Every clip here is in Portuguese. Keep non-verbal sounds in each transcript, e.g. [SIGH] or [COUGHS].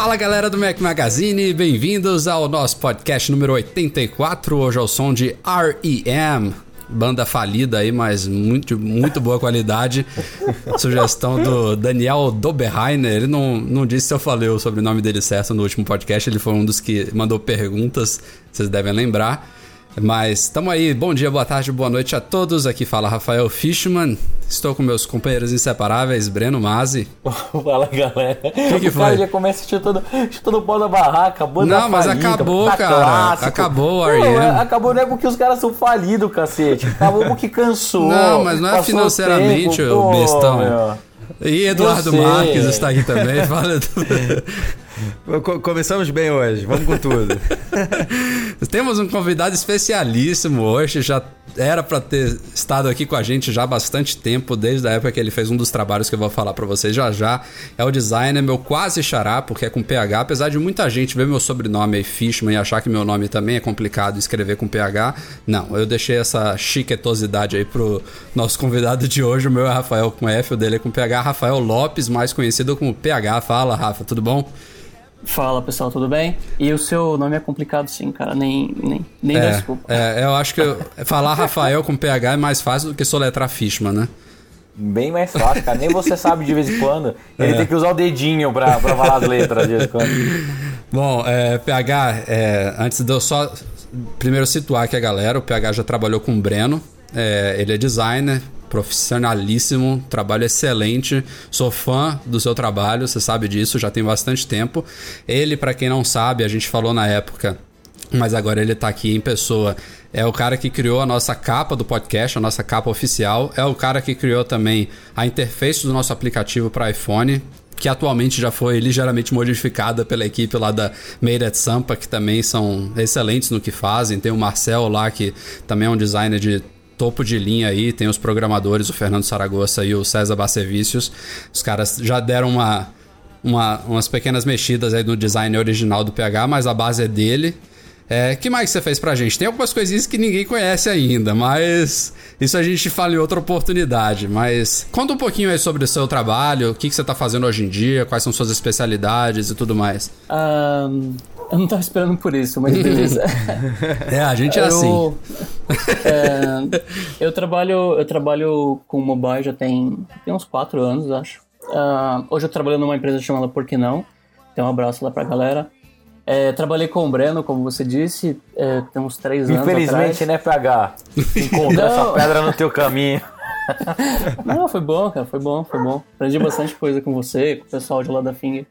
Fala galera do Mac Magazine, bem-vindos ao nosso podcast número 84. Hoje é o som de REM, banda falida aí, mas muito, muito boa qualidade. [LAUGHS] Sugestão do Daniel Doberheiner. Ele não, não disse se eu falei o sobrenome dele certo no último podcast, ele foi um dos que mandou perguntas, vocês devem lembrar. Mas estamos aí, bom dia, boa tarde, boa noite a todos. Aqui fala Rafael Fishman. Estou com meus companheiros inseparáveis, Breno Mazzi. [LAUGHS] Fala galera. O que, que O foi? já começa chutando, chutando bola da barraca, banda Não, mas falida, acabou, tá cara. clássico. Acabou o R.E.M.. é- Acabou não é porque os caras são falidos, cacete. Acabou porque cansou. Não, mas não é financeiramente, tempo, pô, bestão. meu. E Eduardo. Marques está aqui também. [LAUGHS] Fala. Co- [LAUGHS] [LAUGHS] começamos bem hoje, vamos com tudo. [LAUGHS] Temos um convidado especialíssimo hoje, já era para ter estado aqui com a gente já há bastante tempo, desde a época que ele fez um dos trabalhos que eu vou falar para vocês já já. É o designer, meu quase xará, porque é com PH, apesar de muita gente ver meu sobrenome aí, Fishman, e achar que meu nome também é complicado escrever com PH. Não, eu deixei essa chiquetosidade aí pro nosso convidado de hoje, o meu é Rafael com F, o dele é com PH, Rafael Lopes, mais conhecido como PH. Fala, Rafa, tudo bom? Fala pessoal, tudo bem? E o seu nome é complicado sim, cara, nem, nem, nem É, desculpa. é, eu acho que eu- falar Rafael com PH é mais fácil do que soletrar Fishman, né? Bem mais fácil, cara. Nem você sabe de vez em quando. Ele É. tem que usar o dedinho pra, pra falar as letras de vez em quando. Bom, é, PH, é, antes de eu só primeiro situar aqui a galera, o PH já trabalhou com o Breno, é, ele é designer, profissionalíssimo, trabalho excelente, sou fã do seu trabalho, você sabe disso, já tem bastante tempo. Ele, pra quem não sabe, a gente falou na época mas agora ele tá aqui em pessoa. É o cara que criou a nossa capa do podcast, a nossa capa oficial. É o cara que criou também a interface do nosso aplicativo para iPhone, que atualmente já foi ligeiramente modificada pela equipe lá da Made at Sampa, que também são excelentes no que fazem. Tem o Marcel lá, que também é um designer de topo de linha aí, tem os programadores, o Fernando Saragossa e o César Barcevicius. Os caras já deram uma, uma- umas pequenas mexidas aí no design original do PH, mas a base é dele. É, que mais você fez pra gente? Tem algumas coisinhas que ninguém conhece ainda, mas isso a gente fala em outra oportunidade. Mas conta um pouquinho aí sobre o seu trabalho, o que, que você tá fazendo hoje em dia, quais são suas especialidades e tudo mais. Ahn, eu não tava esperando por isso, mas beleza. [LAUGHS] É, a gente é assim. Eu, [LAUGHS] é, eu trabalho eu trabalho com mobile já tem, tem uns 4 anos, acho. Ah, hoje eu trabalho numa empresa chamada Por Que Não. Então um abraço lá pra galera. É, trabalhei com o Breno, como você disse, é, tem uns 3 anos Infelizmente, atrás. né, PH? Encontrou essa pedra no teu caminho. [LAUGHS] Não, foi bom, cara, foi bom, foi bom. Aprendi bastante coisa com você, com o pessoal de lá da Finger.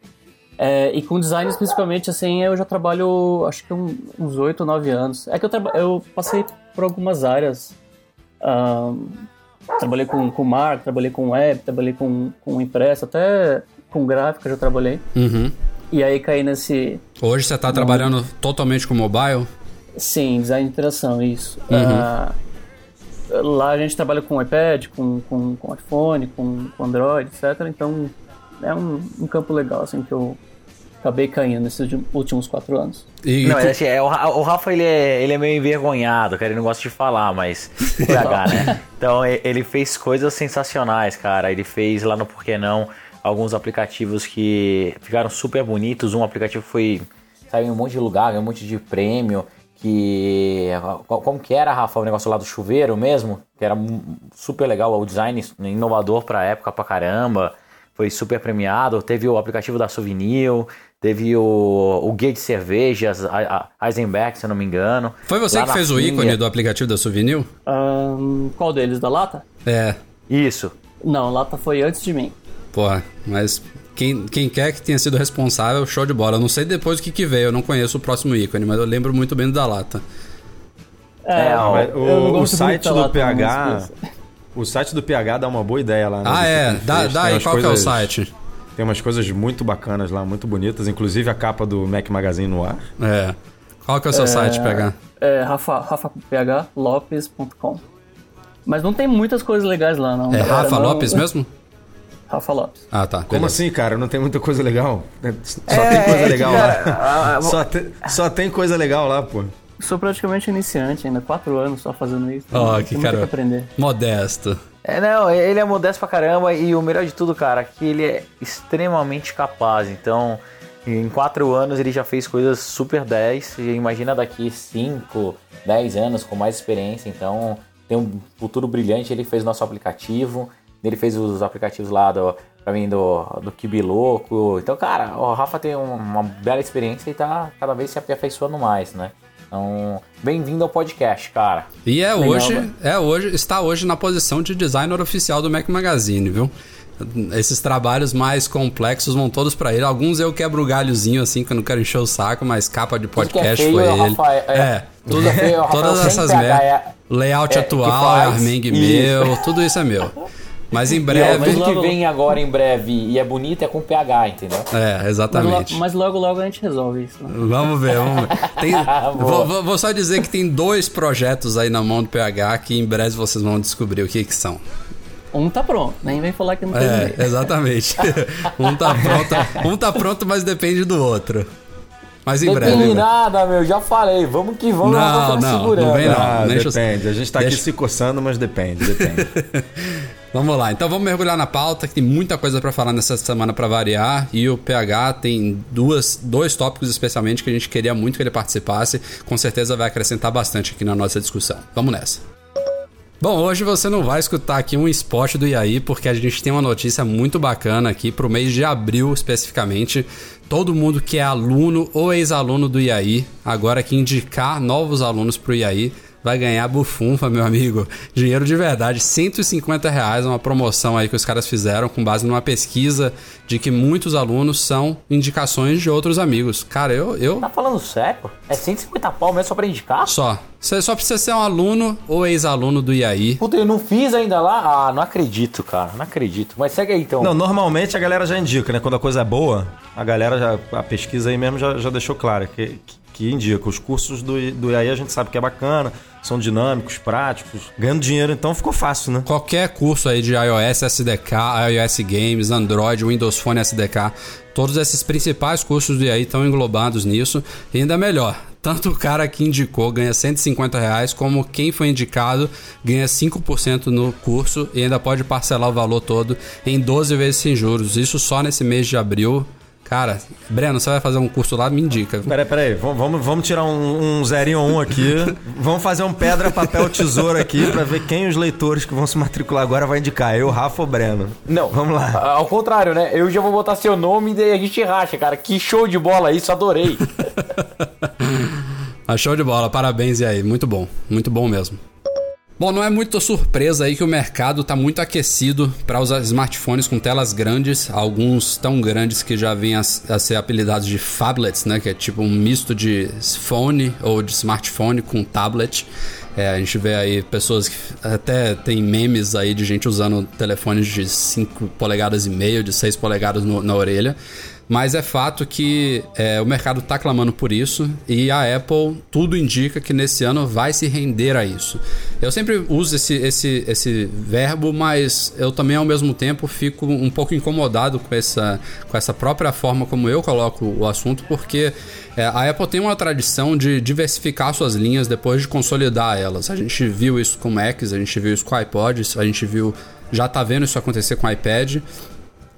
É, e com design especificamente, assim, eu já trabalho acho que um- uns 8 ou 9 anos. É que eu, eu passei por algumas áreas. Ahn, trabalhei com, com marca, trabalhei com web, trabalhei com, com impresso, até com gráfica já trabalhei. Uhum. E aí caí nesse, Hoje você tá trabalhando totalmente com mobile? Sim, design de interação, isso. Uhum. Ah, lá a gente trabalha com iPad, com, com, com iPhone, com, com Android, etc. Então é um, um campo legal, assim, que eu acabei caindo nesses últimos quatro anos. E, Não, mas assim, é, o, o Rafa ele é, ele é meio envergonhado, cara. Ele não gosta de falar, mas. [LAUGHS] PH, né? Então ele fez coisas sensacionais, cara. Ele fez lá no Porquê Não alguns aplicativos que ficaram super bonitos. Um aplicativo foi. saiu em um monte de lugar, ganhou um monte de prêmio. Que. co- Como que era, Rafa? O negócio lá do chuveiro mesmo? Que era super legal, o design inovador pra época pra caramba. Foi super premiado. Teve o aplicativo da Souvenir. Teve o, o guia de cervejas, a, a Eisenberg, se eu não me engano. foi você que fez o ícone do aplicativo da Souvenir? Ahn, qual deles? Da Lata? É, Isso. Não, Lata foi antes de mim. porra, mas quem, quem quer que tenha sido responsável, show de bola. Eu não sei depois o que, que veio, eu não conheço o próximo ícone, mas eu lembro muito bem do da lata. É, não o, o muito site do PH. O site do PH dá uma boa ideia lá. né, Ah, é. ele Dá, dá aí, qual que é o coisas- site? Tem umas coisas muito bacanas lá, muito bonitas. Inclusive a capa do Mac Magazine no ar. É. Qual que é o seu site, PH? É, Rafa, rafaphlopes.com. Mas não tem muitas coisas legais lá, não. É galera, Rafa não- Lopes mesmo? Rafa Lopes. Ah, tá. Como beleza. assim, cara? Não tem muita coisa legal? Só É, tem coisa é legal cara, lá. ah, Só, te- só tem coisa legal lá, pô. Sou praticamente iniciante ainda, quatro anos só fazendo isso. Ó, Tem que muito cara. que aprender. Modesto. É, não, ele é modesto pra caramba e o melhor de tudo, cara, que ele é extremamente capaz. Então, em quatro anos ele já fez coisas super 10. E imagina daqui 5, 10 anos com mais experiência. Então, tem um futuro brilhante. Ele fez nosso aplicativo, ele fez os aplicativos lá do, pra mim do, do Kibi Louco. Então, cara, o Rafa tem um- uma bela experiência e tá cada vez se aperfeiçoando mais, né? Então, bem-vindo ao podcast, cara. E é Legal, hoje, velho. é hoje, está hoje na posição de designer oficial do Mac Magazine, viu? Esses trabalhos mais complexos vão todos pra ele. Alguns eu quebro o galhozinho assim, que eu não quero encher o saco, mas capa de é podcast foi é o ele. Rafael- é- é. tudo é feio é [LAUGHS] Rafael Todas essas PH, merda. é- Layout é, atual. Armeng meu, tudo isso é meu. Mas em breve. mas tudo que logo- vem agora em breve e é bonito é com PH, entendeu? É, Mas, lo- exatamente. mas logo, logo a gente resolve isso. né? Vamos ver, vamos ver. Tem- [LAUGHS] vou, vou- vou só dizer que tem dois projetos aí na mão do PH que em breve vocês vão descobrir o que, que são. Um tá pronto, nem vem falar que não tem É, ninguém. exatamente. [LAUGHS] um tá pronto, um tá pronto, mas depende do outro. Mas em breve. Depende breve. nada, meu, já falei. Vamos que vamos, Não, não, segurando. não vem não. Ah, deixa eu- depende. A gente tá aqui deixa- se coçando, mas depende, depende. [LAUGHS] Vamos lá, então vamos mergulhar na pauta, que tem muita coisa pra falar nessa semana pra variar. E o PH tem duas, dois tópicos especialmente que a gente queria muito que ele participasse. Com certeza vai acrescentar bastante aqui na nossa discussão. Vamos nessa. Bom, hoje você não vai escutar aqui um spot do IAI, porque a gente tem uma notícia muito bacana aqui pro mês de abril especificamente. Todo mundo que é aluno ou ex-aluno do IAI, agora que indicar novos alunos pro IAI, vai ganhar bufunfa, meu amigo. Dinheiro de verdade, 150 reais, uma promoção aí que os caras fizeram com base numa pesquisa de que muitos alunos são indicações de outros amigos. Cara, eu, eu Tá falando sério? É 150 pau mesmo só pra indicar? só. Você só precisa ser um aluno ou ex-aluno do IAI. Puta, eu não fiz ainda lá? Ah, não acredito, cara. Não acredito. Mas segue aí então. Não, normalmente a galera já indica, né? Quando a coisa é boa, a galera já. A pesquisa aí mesmo já, já deixou claro que, que, que indica. Os cursos do, do IAI a gente sabe que é bacana, são dinâmicos, práticos. Ganhando dinheiro, então ficou fácil, né? Qualquer curso aí de iOS SDK, iOS Games, Android, Windows Phone SDK, todos esses principais cursos do IAI estão englobados nisso. E ainda melhor, tanto o cara que indicou ganha 150 reais, como quem foi indicado ganha 5% no curso e ainda pode parcelar o valor todo em 12 vezes sem juros. Isso só nesse mês de abril. Cara, Breno, você vai fazer um curso lá? Me indica. Peraí, peraí, vamos, vamos, tirar um, um zerinho ou um aqui. [LAUGHS] vamos fazer um pedra, papel, tesoura aqui pra ver quem os leitores que vão se matricular agora vai indicar. Eu, Rafa ou Breno? Não. Vamos lá. Ao contrário, né? Eu já vou botar seu nome e daí a gente racha, cara. Que show de bola isso, adorei. [LAUGHS] Ah, show de bola, parabéns e aí, muito bom, muito bom mesmo. Bom, não é muita surpresa aí que o mercado está muito aquecido para usar smartphones com telas grandes, alguns tão grandes que já vêm a, a ser apelidados de phablets, né? Que é tipo um misto de phone ou de smartphone com tablet. É, a gente vê aí pessoas que até tem memes aí de gente usando telefones de 5 polegadas e meio, de 6 polegadas no- na orelha. Mas é fato que é, o mercado está clamando por isso e a Apple tudo indica que nesse ano vai se render a isso. Eu sempre uso esse, esse, esse verbo, mas eu também ao mesmo tempo fico um pouco incomodado com essa, com essa própria forma como eu coloco o assunto, porque é, a Apple tem uma tradição de diversificar suas linhas depois de consolidar elas. A gente viu isso com Macs, a gente viu isso com iPods, a gente viu. Já tá vendo isso acontecer com iPad.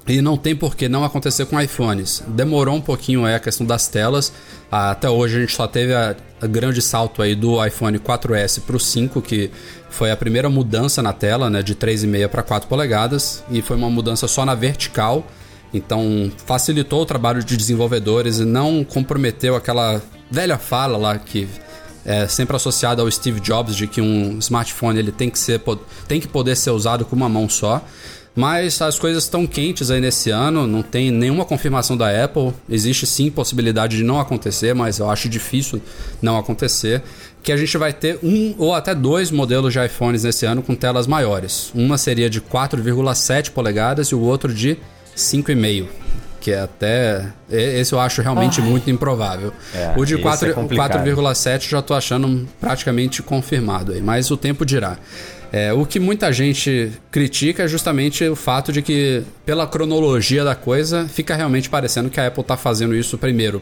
E não tem por que não acontecer com iPhones. Demorou um pouquinho aí a questão das telas. Ah, Até hoje a gente só teve a, a grande salto aí do iPhone 4S para o 5, que foi a primeira mudança na tela, né, de 3,5 para 4 polegadas, e foi uma mudança só na vertical. Então facilitou o trabalho de desenvolvedores e não comprometeu aquela velha fala lá que é sempre associada ao Steve Jobs de que um smartphone ele tem que ser tem que poder ser usado com uma mão só. Mas as coisas estão quentes aí nesse ano, não tem nenhuma confirmação da Apple. Existe sim possibilidade de não acontecer, mas eu acho difícil não acontecer. Que a gente vai ter um ou até dois modelos de iPhones nesse ano com telas maiores. Uma seria de 4,7 polegadas e o outro de 5,5 que é até. Esse eu acho realmente muito improvável. É, o de esse 4 é. 4,7 já tô achando praticamente confirmado aí, mas o tempo dirá. É, o que muita gente critica é justamente o fato de que, pela cronologia da coisa, fica realmente parecendo que a Apple está fazendo isso primeiro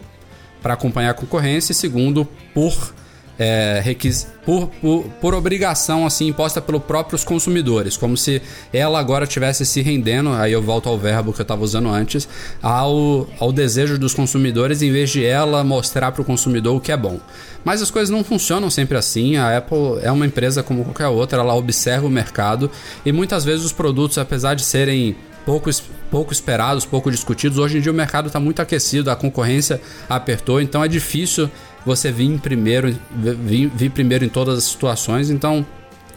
para acompanhar a concorrência e segundo por é, requis... por, por, por obrigação assim imposta pelos próprios consumidores, como se ela agora estivesse se rendendo, aí eu volto ao verbo que eu estava usando antes, ao, ao desejo dos consumidores em vez de ela mostrar para o consumidor o que é bom. Mas as coisas não funcionam sempre assim. A Apple é uma empresa como qualquer outra, ela observa o mercado e muitas vezes os produtos, apesar de serem pouco, pouco esperados, pouco discutidos. Hoje em dia o mercado está muito aquecido, a concorrência apertou, então é difícil você vir primeiro, vir, vir primeiro em todas as situações. Então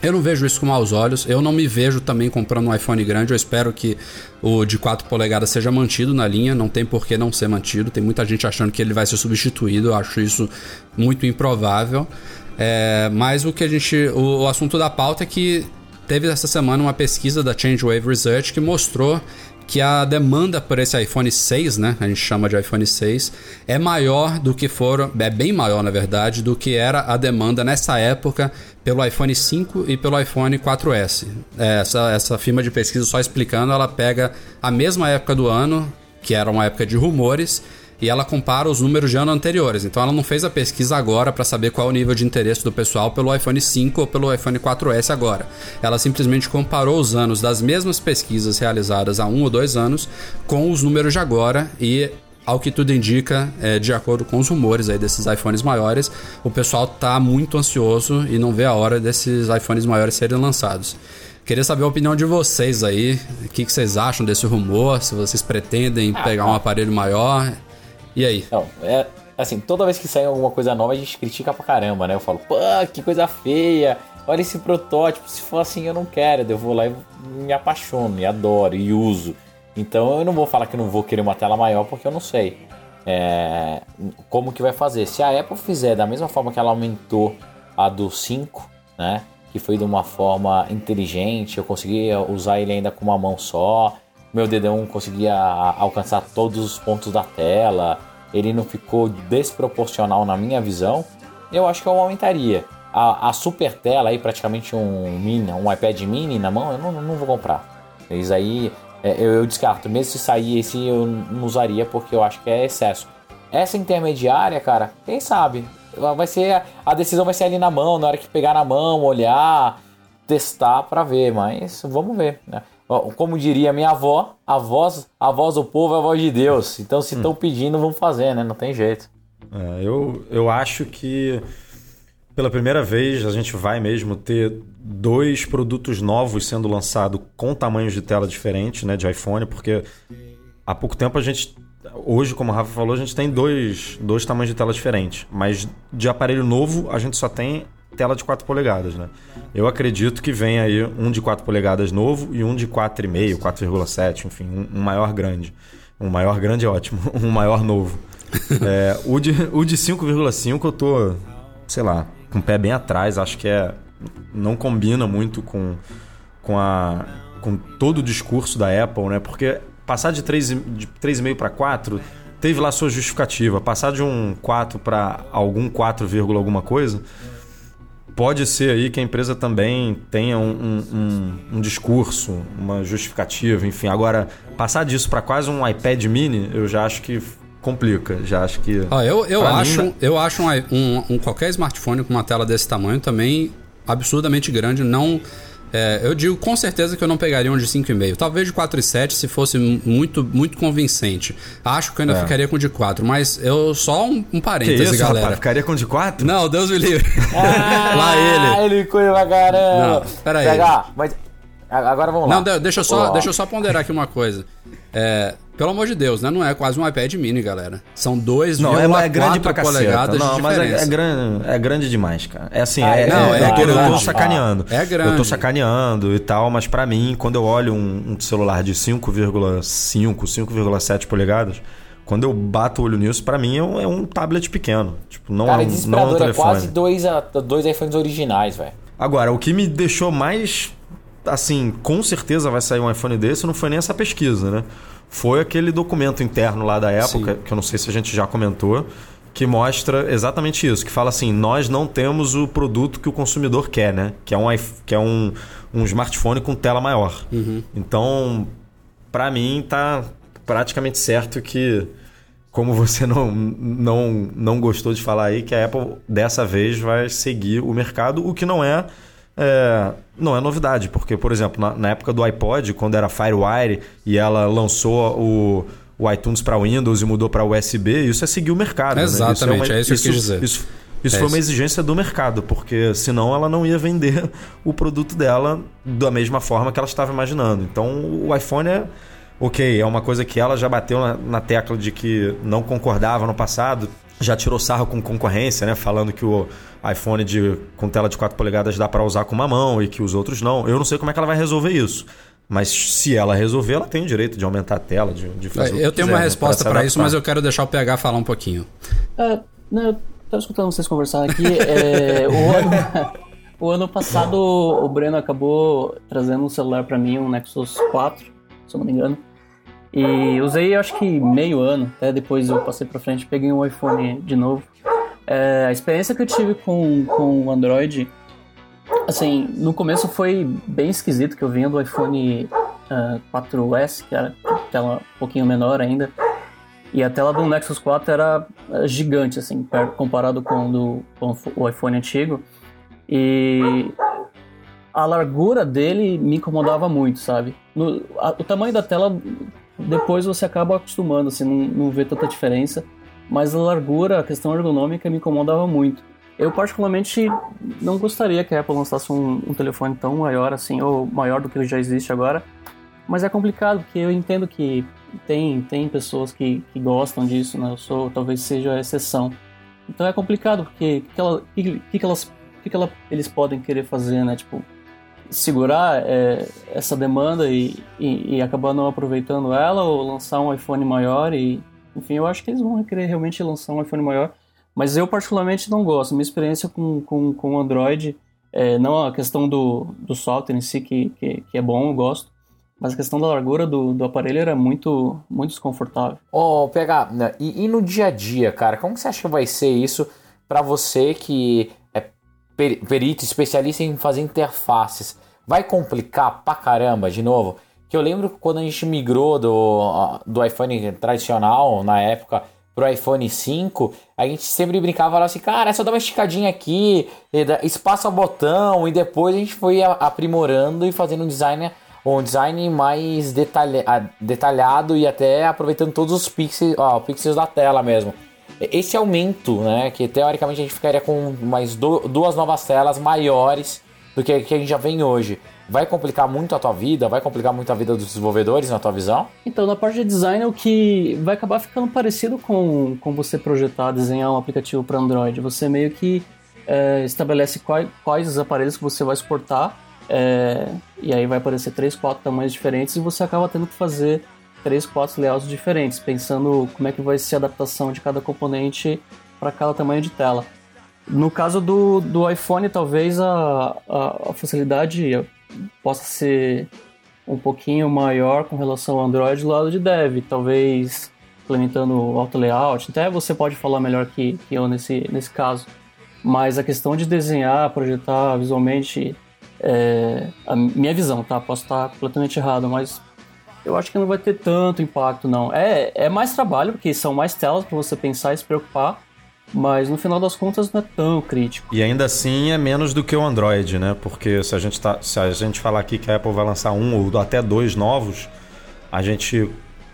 eu não vejo isso com maus olhos. Eu não me vejo também comprando um iPhone grande. Eu espero que o de 4 polegadas seja mantido na linha. Não tem por que não ser mantido. Tem muita gente achando que ele vai ser substituído. Eu acho isso muito improvável. É, mas o que a gente. O, o assunto da pauta é que teve essa semana uma pesquisa da ChangeWave Research que mostrou que a demanda por esse iPhone 6, né, a gente chama de iPhone 6, é maior do que foram, é bem maior na verdade, do que era a demanda nessa época pelo iPhone 5 e pelo iPhone 4S. É, essa, essa firma de pesquisa, só explicando, ela pega a mesma época do ano, que era uma época de rumores, e ela compara os números de anos anteriores. Então ela não fez a pesquisa agora para saber qual é o nível de interesse do pessoal pelo iPhone 5 ou pelo iPhone 4S agora. Ela simplesmente comparou os anos das mesmas pesquisas realizadas há um ou dois anos com os números de agora e ao que tudo indica, é, de acordo com os rumores aí desses iPhones maiores, o pessoal tá muito ansioso e não vê a hora desses iPhones maiores serem lançados. Queria saber a opinião de vocês aí. O que, que vocês acham desse rumor? Se vocês pretendem Ah, pegar um aparelho maior. E aí? Não, é assim, toda vez que sai alguma coisa nova a gente critica pra caramba, né? Eu falo, pô, que coisa feia, olha esse protótipo, se for assim eu não quero, eu vou lá e me apaixono, e adoro, e uso. Então eu não vou falar que não vou querer uma tela maior porque eu não sei é, como que vai fazer. Se a Apple fizer da mesma forma que ela aumentou a do 5, né? Que foi de uma forma inteligente, eu conseguia usar ele ainda com uma mão só. Meu dedão conseguia alcançar todos os pontos da tela. Ele não ficou desproporcional na minha visão. Eu acho que eu aumentaria. A, a super tela aí, praticamente um mini, um iPad mini na mão, eu não, não vou comprar. Isso aí é, eu, eu descarto. Mesmo se sair esse, eu não usaria porque eu acho que é excesso. Essa intermediária, cara, quem sabe? Vai ser a decisão vai ser ali na mão, na hora que pegar na mão, olhar, testar para ver, mas vamos ver, né? Como diria minha avó, a voz, a voz do povo é a voz de Deus. Então se estão pedindo, vamos fazer, né? Não tem jeito. É, eu, eu acho que pela primeira vez a gente vai mesmo ter dois produtos novos sendo lançados com tamanhos de tela diferentes, né, de iPhone, porque há pouco tempo a gente hoje, como o Rafa falou, a gente tem dois, dois tamanhos de tela diferentes, mas de aparelho novo a gente só tem tela de 4 polegadas, né? Eu acredito que vem aí um de 4 polegadas novo e um de 4,5, 4,7, enfim, um, maior grande. Um maior grande é ótimo, [LAUGHS] um maior novo. É, o de, o de 5,5 eu tô, sei lá, com o pé bem atrás, acho que é não combina muito com, com, a, com todo o discurso da Apple, né? Porque passar de 3,5 de 3,5 para 4 teve lá sua justificativa. Passar de um 4 para algum 4, alguma coisa, pode ser aí que a empresa também tenha um, um, um, um discurso, uma justificativa, enfim. Agora, passar disso para quase um iPad mini, eu já acho que complica. Já acho que. Ah, eu, eu acho, mim- eu acho um, um- um- qualquer smartphone com uma tela desse tamanho também absurdamente grande. Não. É, eu digo com certeza que eu não pegaria um de 5,5. Talvez de 4,7 se fosse muito, muito convencente. Acho que eu ainda É. ficaria com de 4, mas eu só um, um Que parêntese, isso, galera. rapaz? Ficaria com de 4? Não, Deus me livre. Ah, [LAUGHS] Lá ele. ele coisa pra caramba. Não, pera aí. Pegar, mas Agora vamos lá. Não, deixa eu só, deixa eu só ponderar aqui uma coisa. É, pelo amor de Deus, né? Não é quase um iPad mini, galera. São dois Não, é, é grande pra polegadas Não, mas é, é, grande, é grande demais, cara. É assim, ah, é, não, é, é, é eu tô sacaneando. É grande. Eu tô sacaneando e tal, mas para mim, quando eu olho um, um celular de 5,5, 5,7 polegadas, quando eu bato o olho nisso, para mim é um, é um, tablet pequeno. Tipo, não Cara, é, não é um telefone. é quase dois, dois iPhones originais, velho. Agora, o que me deixou mais assim, com certeza vai sair um iPhone desse, não foi nem essa pesquisa, né? Foi aquele documento interno lá da época, Sim. que eu não sei se a gente já comentou, que mostra exatamente isso, que fala assim, nós não temos o produto que o consumidor quer, né? Que é um, que é um, um smartphone com tela maior. Uhum. Então, para mim, tá praticamente certo que, como você [LAUGHS] não, não, não gostou de falar aí, que a Apple dessa vez vai seguir o mercado, o que não é é, não é novidade, porque, por exemplo, na, na, época do iPod, quando era Firewire e ela lançou o, o iTunes para Windows e mudou para USB, isso é seguir o mercado. Exatamente, né? isso é, uma, é isso que eu quis dizer. Isso, isso é foi isso. uma exigência do mercado, porque senão ela não ia vender [LAUGHS] o produto dela da mesma forma que ela estava imaginando. Então o iPhone é. Ok, é uma coisa que ela já bateu na, na tecla de que não concordava no passado, já tirou sarro com concorrência, né? Falando que o iPhone de, com tela de 4 polegadas dá para usar com uma mão e que os outros não. Eu não sei como é que ela vai resolver isso. Mas se ela resolver, ela tem o direito de aumentar a tela, de, de fazer. É, eu tenho quiser, uma né? resposta para isso, mas eu quero deixar o PH falar um pouquinho. Uh, não, eu estava escutando vocês conversar aqui. é, o, ano, [LAUGHS] o ano passado, o Breno acabou trazendo um celular para mim, um Nexus 4, se eu não me engano. E usei acho que meio ano, até depois eu passei para frente, peguei um iPhone de novo. É, a experiência que eu tive com, com o Android, assim, no começo foi bem esquisito, que eu vinha do iPhone uh, 4S, que era tela um pouquinho menor ainda, e a tela do Nexus 4 era gigante, assim, comparado com, do, com o iPhone antigo. E a largura dele me incomodava muito, sabe? No, a, o tamanho da tela, depois você acaba acostumando, assim, não, não vê tanta diferença mas a largura, a questão ergonômica me incomodava muito. Eu particularmente não gostaria que a Apple lançasse um, um, telefone tão maior assim, ou maior do que já existe agora, mas é complicado, porque eu entendo que tem, tem pessoas que, que gostam disso, né? Eu sou, talvez seja a exceção. Então é complicado, porque o que, ela, que, que, elas, que, que eles podem querer fazer, né? Tipo, segurar é, essa demanda e, e, e acabar não aproveitando ela, ou lançar um iPhone maior e enfim, eu acho que eles vão querer realmente lançar um iPhone maior, mas eu particularmente não gosto. Minha experiência com, com, com Android, é, não a questão do, do software em si, que, que, que é bom, eu gosto, mas a questão da largura do, do aparelho era muito, muito desconfortável. Ô, oh, né, e, e, no dia a dia, cara, como você acha que vai ser isso para você que perito, especialista em fazer interfaces? Vai complicar pra caramba, de novo? Que eu lembro quando a gente migrou do, do iPhone tradicional, na época, pro iPhone 5, a gente sempre brincava assim, cara, é só dar uma esticadinha aqui, espaço a botão, e depois a gente foi aprimorando e fazendo um design, um design mais detalha, detalhado e até aproveitando todos os pixels, ó, pixels da tela mesmo. Esse aumento, né, que teoricamente a gente ficaria com mais do, duas novas telas maiores do que, que a gente já vem hoje vai complicar muito a tua vida, vai complicar muito a vida dos desenvolvedores, na tua visão? Então, na parte de design, o que vai acabar ficando parecido com, com você projetar, desenhar um aplicativo para Android. Você meio que é, estabelece quais, quais os aparelhos que você vai exportar, é, e aí vai aparecer três, quatro tamanhos diferentes, e você acaba tendo que fazer três, quatro layouts diferentes, pensando como é que vai ser a adaptação de cada componente para cada tamanho de tela. No caso do, do iPhone, talvez a, a, a facilidade possa ser um pouquinho maior com relação ao Android do lado de dev, talvez implementando auto layout. Até você pode falar melhor que, que eu nesse, nesse caso. Mas a questão de desenhar, projetar visualmente, é, a minha visão, tá? Posso estar completamente errado, mas eu acho que não vai ter tanto impacto, não. É, é mais trabalho, porque são mais telas para você pensar e se preocupar, mas no final das contas não é tão crítico. E ainda assim é menos do que o Android, né? Porque se a gente, tá, se a gente falar aqui que a Apple vai lançar um ou até dois novos, a gente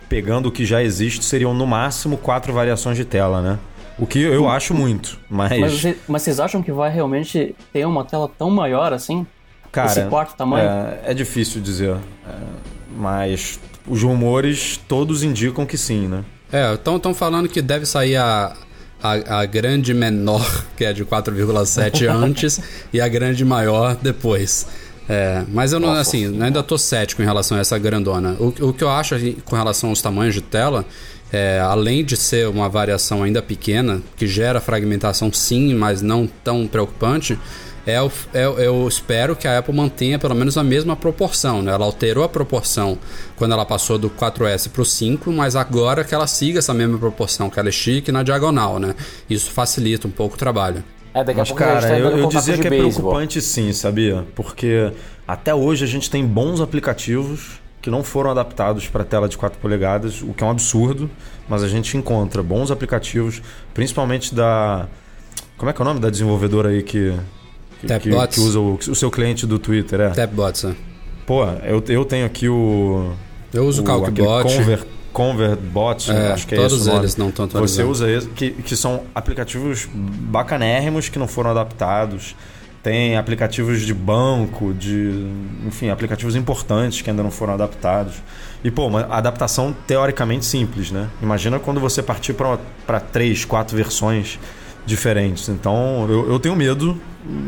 pegando o que já existe seriam no máximo quatro variações de tela, né? O que eu acho muito, mas... Mas, você, mas vocês acham que vai realmente ter uma tela tão maior assim? Cara, esse quarto tamanho? É, é difícil dizer. É, mas os rumores todos indicam que sim, né? É, estão falando que deve sair a, a, a grande menor, que é de 4,7 [LAUGHS] antes, e a grande maior depois. É, mas eu não, Nossa, assim, ainda tô cético em relação a essa grandona. O, o que eu acho com relação aos tamanhos de tela, é, além de ser uma variação ainda pequena, que gera fragmentação sim, mas não tão preocupante, é, é, eu espero que a Apple mantenha pelo menos a mesma proporção. Né? Ela alterou a proporção quando ela passou do 4S para o 5, mas agora que ela siga essa mesma proporção, que ela estique na diagonal. Né? Isso facilita um pouco o trabalho. É, daqui Mas, a pouco cara, tá eu, eu dizia que é preocupante sim, sabia? Porque até hoje a gente tem bons aplicativos que não foram adaptados para tela de 4 polegadas, o que é um absurdo, mas a gente encontra bons aplicativos, principalmente da. Como é que é o nome da desenvolvedora aí que. Que, que, que usa o, o, seu cliente do Twitter, é? Tapbots, é. Pô, eu, eu tenho aqui o. Eu uso o CalcBot. Convert, ConvertBot, é, acho que é todos esse eles não estão Você usa eles, que, que são aplicativos bacanérrimos que não foram adaptados. Tem aplicativos de banco, de. Enfim, aplicativos importantes que ainda não foram adaptados. E, pô, uma adaptação teoricamente simples, né? Imagina quando você partir para três, quatro versões diferentes. Então, eu, eu tenho medo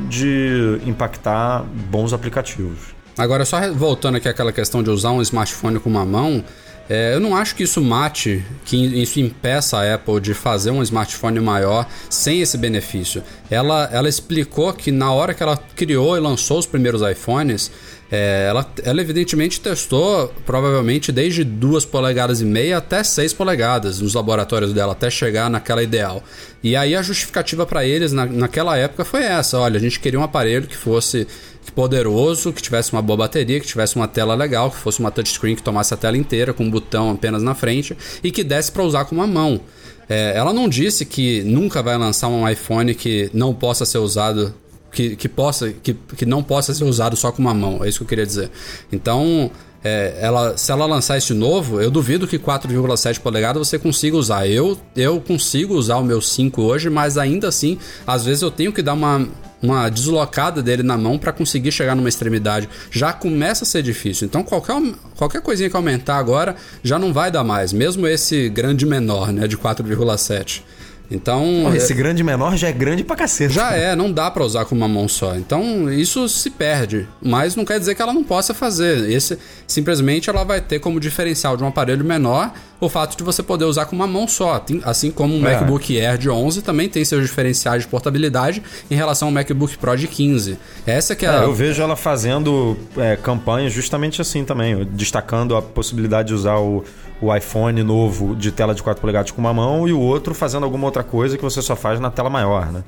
de impactar bons aplicativos. Agora, só voltando aqui àquela questão de usar um smartphone com uma mão, é, eu não acho que isso mate, que isso impeça a Apple de fazer um smartphone maior sem esse benefício. Ela, ela explicou que na hora que ela criou e lançou os primeiros iPhones, é, ela, ela evidentemente testou provavelmente desde 2 polegadas e meia até 6 polegadas nos laboratórios dela, até chegar naquela ideal. E aí a justificativa para eles na, naquela época foi essa: olha, a gente queria um aparelho que fosse poderoso, que tivesse uma boa bateria, que tivesse uma tela legal, que fosse uma touchscreen que tomasse a tela inteira com um botão apenas na frente e que desse para usar com uma mão. É, ela não disse que nunca vai lançar um iPhone que não possa ser usado que, que, possa, que, que não possa ser usado só com uma mão. É isso que eu queria dizer. Então, é, ela, se ela lançar esse novo, eu duvido que 4,7 polegadas você consiga usar. Eu, eu consigo usar o meu 5 hoje, mas ainda assim, às vezes eu tenho que dar uma, uma deslocada dele na mão para conseguir chegar numa extremidade. Já começa a ser difícil. Então qualquer, qualquer coisinha que aumentar agora já não vai dar mais, mesmo esse grande menor, né, de 4,7. Então. esse é... grande menor já é grande pra cacete. Já é, não dá para usar com uma mão só. Então isso se perde. Mas não quer dizer que ela não possa fazer. Esse, simplesmente ela vai ter como diferencial de um aparelho menor o fato de você poder usar com uma mão só. Assim como o é. MacBook Air de 11 também tem seus diferenciais de portabilidade em relação ao MacBook Pro de 15. Essa que é, é a... Eu vejo ela fazendo é, campanhas justamente assim também, destacando a possibilidade de usar o o iPhone novo de tela de 4 polegadas com uma mão e o outro fazendo alguma outra coisa que você só faz na tela maior, né?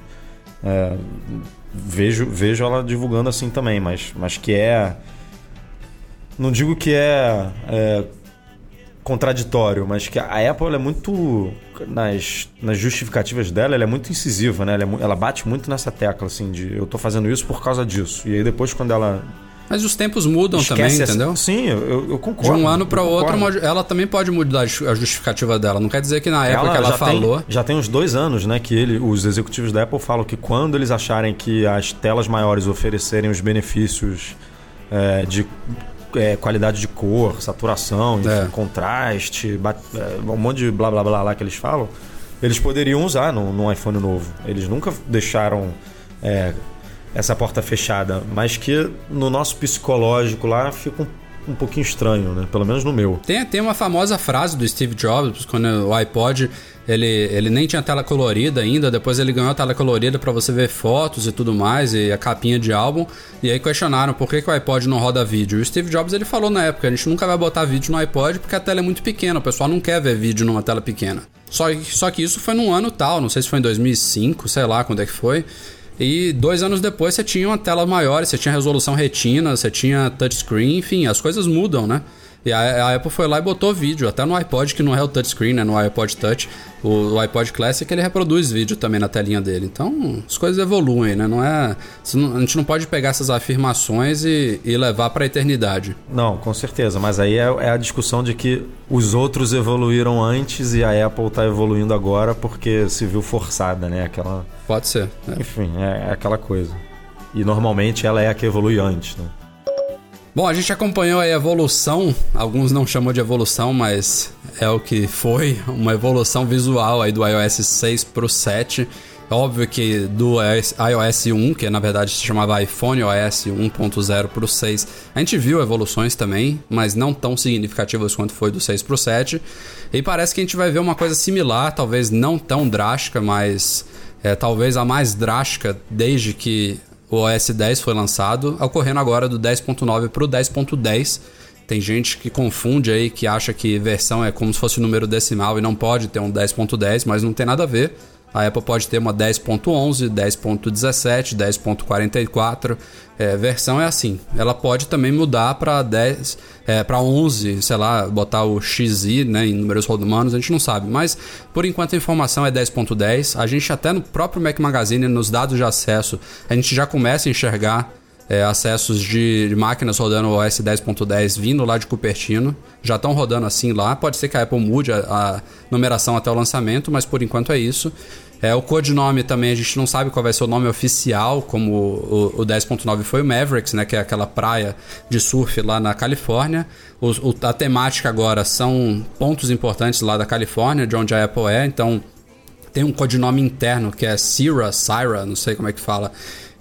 É, vejo, vejo ela divulgando assim também, mas, mas que é. Não digo que é, é contraditório, mas que a Apple é muito. Nas, nas justificativas dela, ela é muito incisiva, né? Ela, é, ela bate muito nessa tecla, assim, de eu tô fazendo isso por causa disso. E aí depois, quando ela mas os tempos mudam também, entendeu? Sim, eu, eu, concordo. De um ano para outro, ela também pode mudar a justificativa dela. Não quer dizer que na época ela que ela já falou. Tem, já tem uns dois anos, né, que ele, os executivos da Apple falam que quando eles acharem que as telas maiores oferecerem os benefícios é, de é, qualidade de cor, saturação, enfim, é. contraste, é, um monte de blá blá blá lá que eles falam, eles poderiam usar no, no iPhone novo. Eles nunca deixaram é, essa porta fechada, mas que no nosso psicológico lá fica um, um pouquinho estranho, né? Pelo menos no meu. Tem, tem uma famosa frase do Steve Jobs, quando o iPod ele, ele nem tinha tela colorida ainda, depois ele ganhou a tela colorida para você ver fotos e tudo mais, e a capinha de álbum, e aí questionaram por que, que o iPod não roda vídeo. E o Steve Jobs ele falou na época, a gente nunca vai botar vídeo no iPod porque a tela é muito pequena, o pessoal não quer ver vídeo numa tela pequena. Só, só que isso foi num ano tal, não sei se foi em 2005, sei lá quando é que foi, e dois anos depois você tinha uma tela maior, você tinha resolução retina, você tinha touchscreen, enfim, as coisas mudam, né? E a, a, Apple foi lá e botou vídeo, até no iPod, que não é o touchscreen, né? No iPod Touch, o, o, iPod Classic, ele reproduz vídeo também na telinha dele. Então, as coisas evoluem, né? Não é, não, a gente não pode pegar essas afirmações e, e levar para a eternidade. Não, com certeza. Mas aí é, é, a discussão de que os outros evoluíram antes e a Apple está evoluindo agora porque se viu forçada, né? Aquela... Pode ser. É. Enfim, é, é aquela coisa. E normalmente ela é a que evolui antes, né? Bom, a gente acompanhou a evolução, alguns não chamam de evolução, mas é o que foi, uma evolução visual aí do iOS 6 pro 7. Óbvio que do iOS 1, que na verdade se chamava iPhone OS 1.0 para o 6, a gente viu evoluções também, mas não tão significativas quanto foi do 6 para o 7. E parece que a gente vai ver uma coisa similar, talvez não tão drástica, mas é, talvez a mais drástica desde que o OS 10 foi lançado, ocorrendo agora do 10.9 para o 10.10. Tem gente que confunde aí, que acha que versão é como se fosse o número decimal e não pode ter um 10.10, mas não tem nada a ver. A Apple pode ter uma 10.11, 10.17, 10.44. É, versão é assim. Ela pode também mudar para 10, é, para 11, sei lá, botar o XI né, em números romanos, a gente não sabe. Mas por enquanto a informação é 10.10. A gente até no próprio Mac Magazine, nos dados de acesso, a gente já começa a enxergar é, acessos de, máquinas rodando o OS 10.10 vindo lá de Cupertino. Já estão rodando assim lá. Pode ser que a Apple mude a, a, numeração até o lançamento, mas por enquanto é isso. É, o codinome também a gente não sabe qual vai ser o nome oficial, como o, o, o 10.9 foi o Mavericks, né, que é aquela praia de surf lá na Califórnia. O, o, a temática agora são pontos importantes lá da Califórnia, de onde a Apple é, então tem um codinome interno que é Syrah, Syra, não sei como é que fala,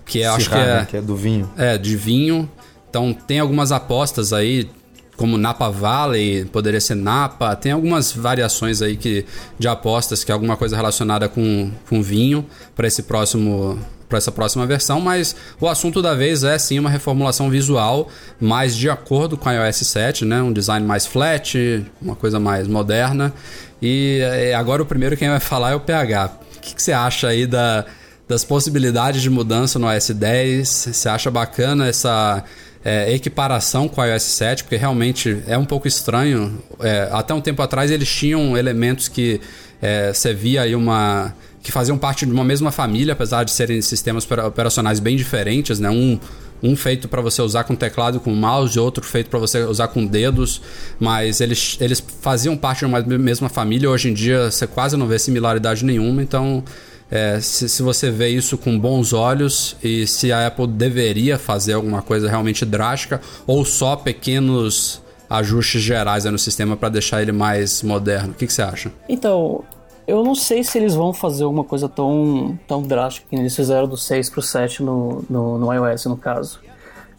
que é, acho que é, que é do vinho. É, de vinho. Então tem algumas apostas aí, como Napa Valley, poderia ser Napa. Tem algumas variações aí que, de apostas, que é alguma coisa relacionada com, com vinho para esse próximo para essa próxima versão, mas o assunto da vez é sim uma reformulação visual mais de acordo com a iOS 7, né? Um design mais flat, uma coisa mais moderna. E é, agora o primeiro quem vai falar é o PH. O que, que você acha aí da, das possibilidades de mudança no OS 10. Você acha bacana essa é, equiparação com o iOS 7? Porque realmente é um pouco estranho. É, até um tempo atrás eles tinham elementos que é, você via aí uma. que faziam parte de uma mesma família, apesar de serem sistemas operacionais bem diferentes, né? Um, um feito para você usar com teclado e com mouse, outro feito para você usar com dedos, mas eles, eles faziam parte de uma mesma família. Hoje em dia você quase não vê similaridade nenhuma, então é, se, se, você vê isso com bons olhos e se a Apple deveria fazer alguma coisa realmente drástica ou só pequenos ajustes gerais no sistema para deixar ele mais moderno. O que, que, você acha? Então, eu não sei se eles vão fazer alguma coisa tão, tão drástica que eles fizeram do 6 para o 7 no, no, no iOS, no caso.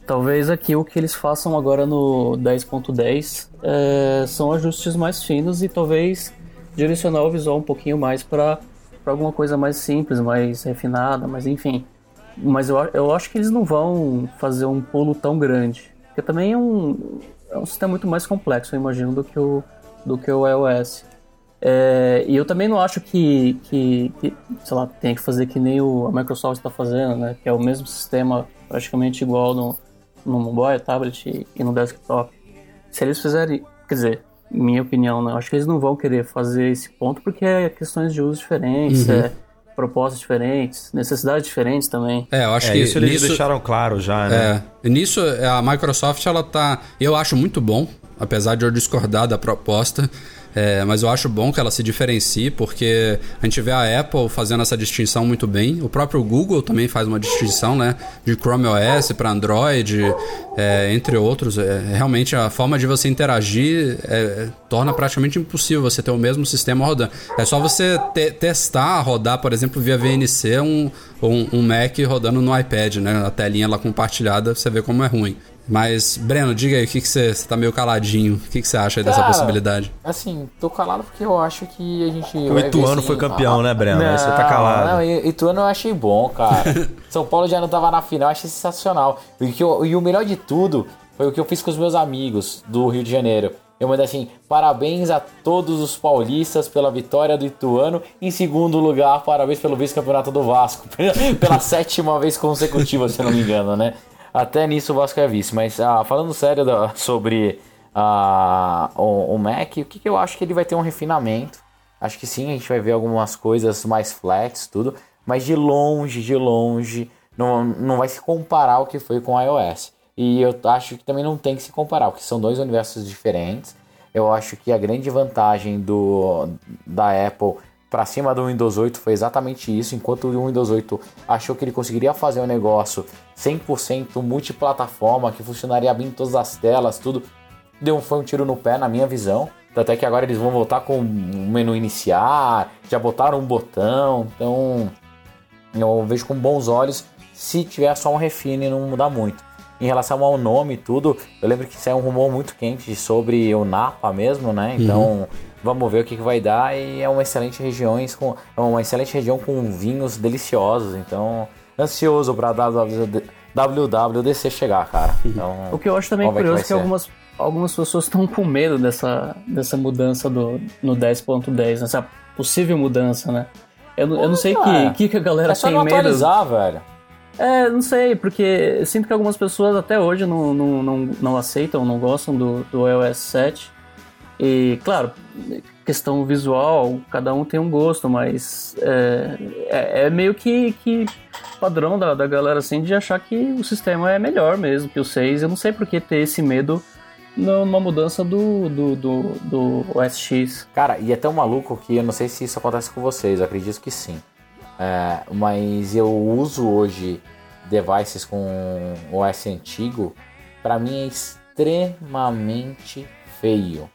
Talvez aqui o que eles façam agora no 10.10 é, são ajustes mais finos e talvez direcionar o visual um pouquinho mais para para alguma coisa mais simples, mais refinada, mas enfim. Mas eu, eu acho que eles não vão fazer um pulo tão grande. Porque também é um, é um sistema muito mais complexo, eu imagino, do que o, do que o iOS. É, e eu também não acho que, que, que, sei lá, tem que fazer que nem o, a Microsoft está fazendo, né? Que é o mesmo sistema praticamente igual no, no mobile, tablet e no desktop. Se eles fizerem, quer dizer, minha opinião, né? Acho que eles não vão querer fazer esse ponto porque é questões de uso diferentes, uhum. é propostas diferentes, necessidades diferentes também. É, eu acho é, que isso eles nisso, deixaram claro já, né? É, nisso a Microsoft ela tá, eu acho muito bom, apesar de eu discordar da proposta. É, mas eu acho bom que ela se diferencie, porque a gente vê a Apple fazendo essa distinção muito bem. O próprio Google também faz uma distinção, né? De Chrome OS para Android, é, entre outros. É, realmente a forma de você interagir é, torna praticamente impossível você ter o mesmo sistema rodando. É só você te testar, rodar, por exemplo, via VNC, um, um, um Mac rodando no iPad, né? A telinha lá compartilhada, você vê como é ruim. Mas, Breno, diga aí, o que, que você, tá meio caladinho? O que, que você acha aí dessa possibilidade? Assim, tô calado porque eu acho que a gente. O Ituano assim, foi campeão, né, Breno? Não, você tá calado. Não, Ituano eu achei bom, cara. [LAUGHS] São Paulo já não tava na final, achei sensacional. E, que eu, e o melhor de tudo foi o que eu fiz com os meus amigos do Rio de Janeiro. Eu mandei assim: parabéns a todos os paulistas pela vitória do Ituano. Em segundo lugar, parabéns pelo vice-campeonato do Vasco. [LAUGHS] pela sétima vez consecutiva, se não me engano, né? Até nisso o Vasco é vice. Mas ah, falando sério da, sobre ah, o, o, Mac, o que, que eu acho que ele vai ter um refinamento. Acho que sim, a gente vai ver algumas coisas mais flex, tudo. Mas de longe, de longe, não, não vai se comparar o que foi com o iOS. E eu acho que também não tem que se comparar, porque são dois universos diferentes. Eu acho que a grande vantagem do, da Apple para cima do Windows 8 foi exatamente isso, enquanto o Windows 8 achou que ele conseguiria fazer um negócio 100% multiplataforma, que funcionaria bem em todas as telas, tudo, deu, foi um tiro no pé na minha visão. Até que agora eles vão voltar com o menu iniciar, já botaram um botão, então eu vejo com bons olhos se tiver só um refine não mudar muito. Em relação ao nome e tudo, eu lembro que saiu um rumor muito quente sobre o Napa mesmo, né? Então uhum. Vamos ver o que, que vai dar. E é uma excelente região com é uma excelente região com vinhos deliciosos. Então ansioso para WWDC chegar, cara. Então, o que eu acho também curioso é que, que algumas algumas pessoas estão com medo dessa, dessa mudança do, no 10.10, nessa possível mudança, né? Eu, eu não sei o que, que, a galera é só tem não medo. atualizar, velho. É, não sei, porque sinto que algumas pessoas até hoje não, não, não, não aceitam, não gostam do, do iOS 7. E, claro, questão visual, cada um tem um gosto, mas é, é, é meio que, que padrão da, da galera, assim, de achar que o sistema é melhor mesmo que o 6. Eu não sei por que ter esse medo numa mudança do, do, do, do OS X. Cara, e é tão maluco que eu não sei se isso acontece com vocês, acredito que sim. É, mas eu uso hoje devices com OS antigo, para mim é extremamente feio.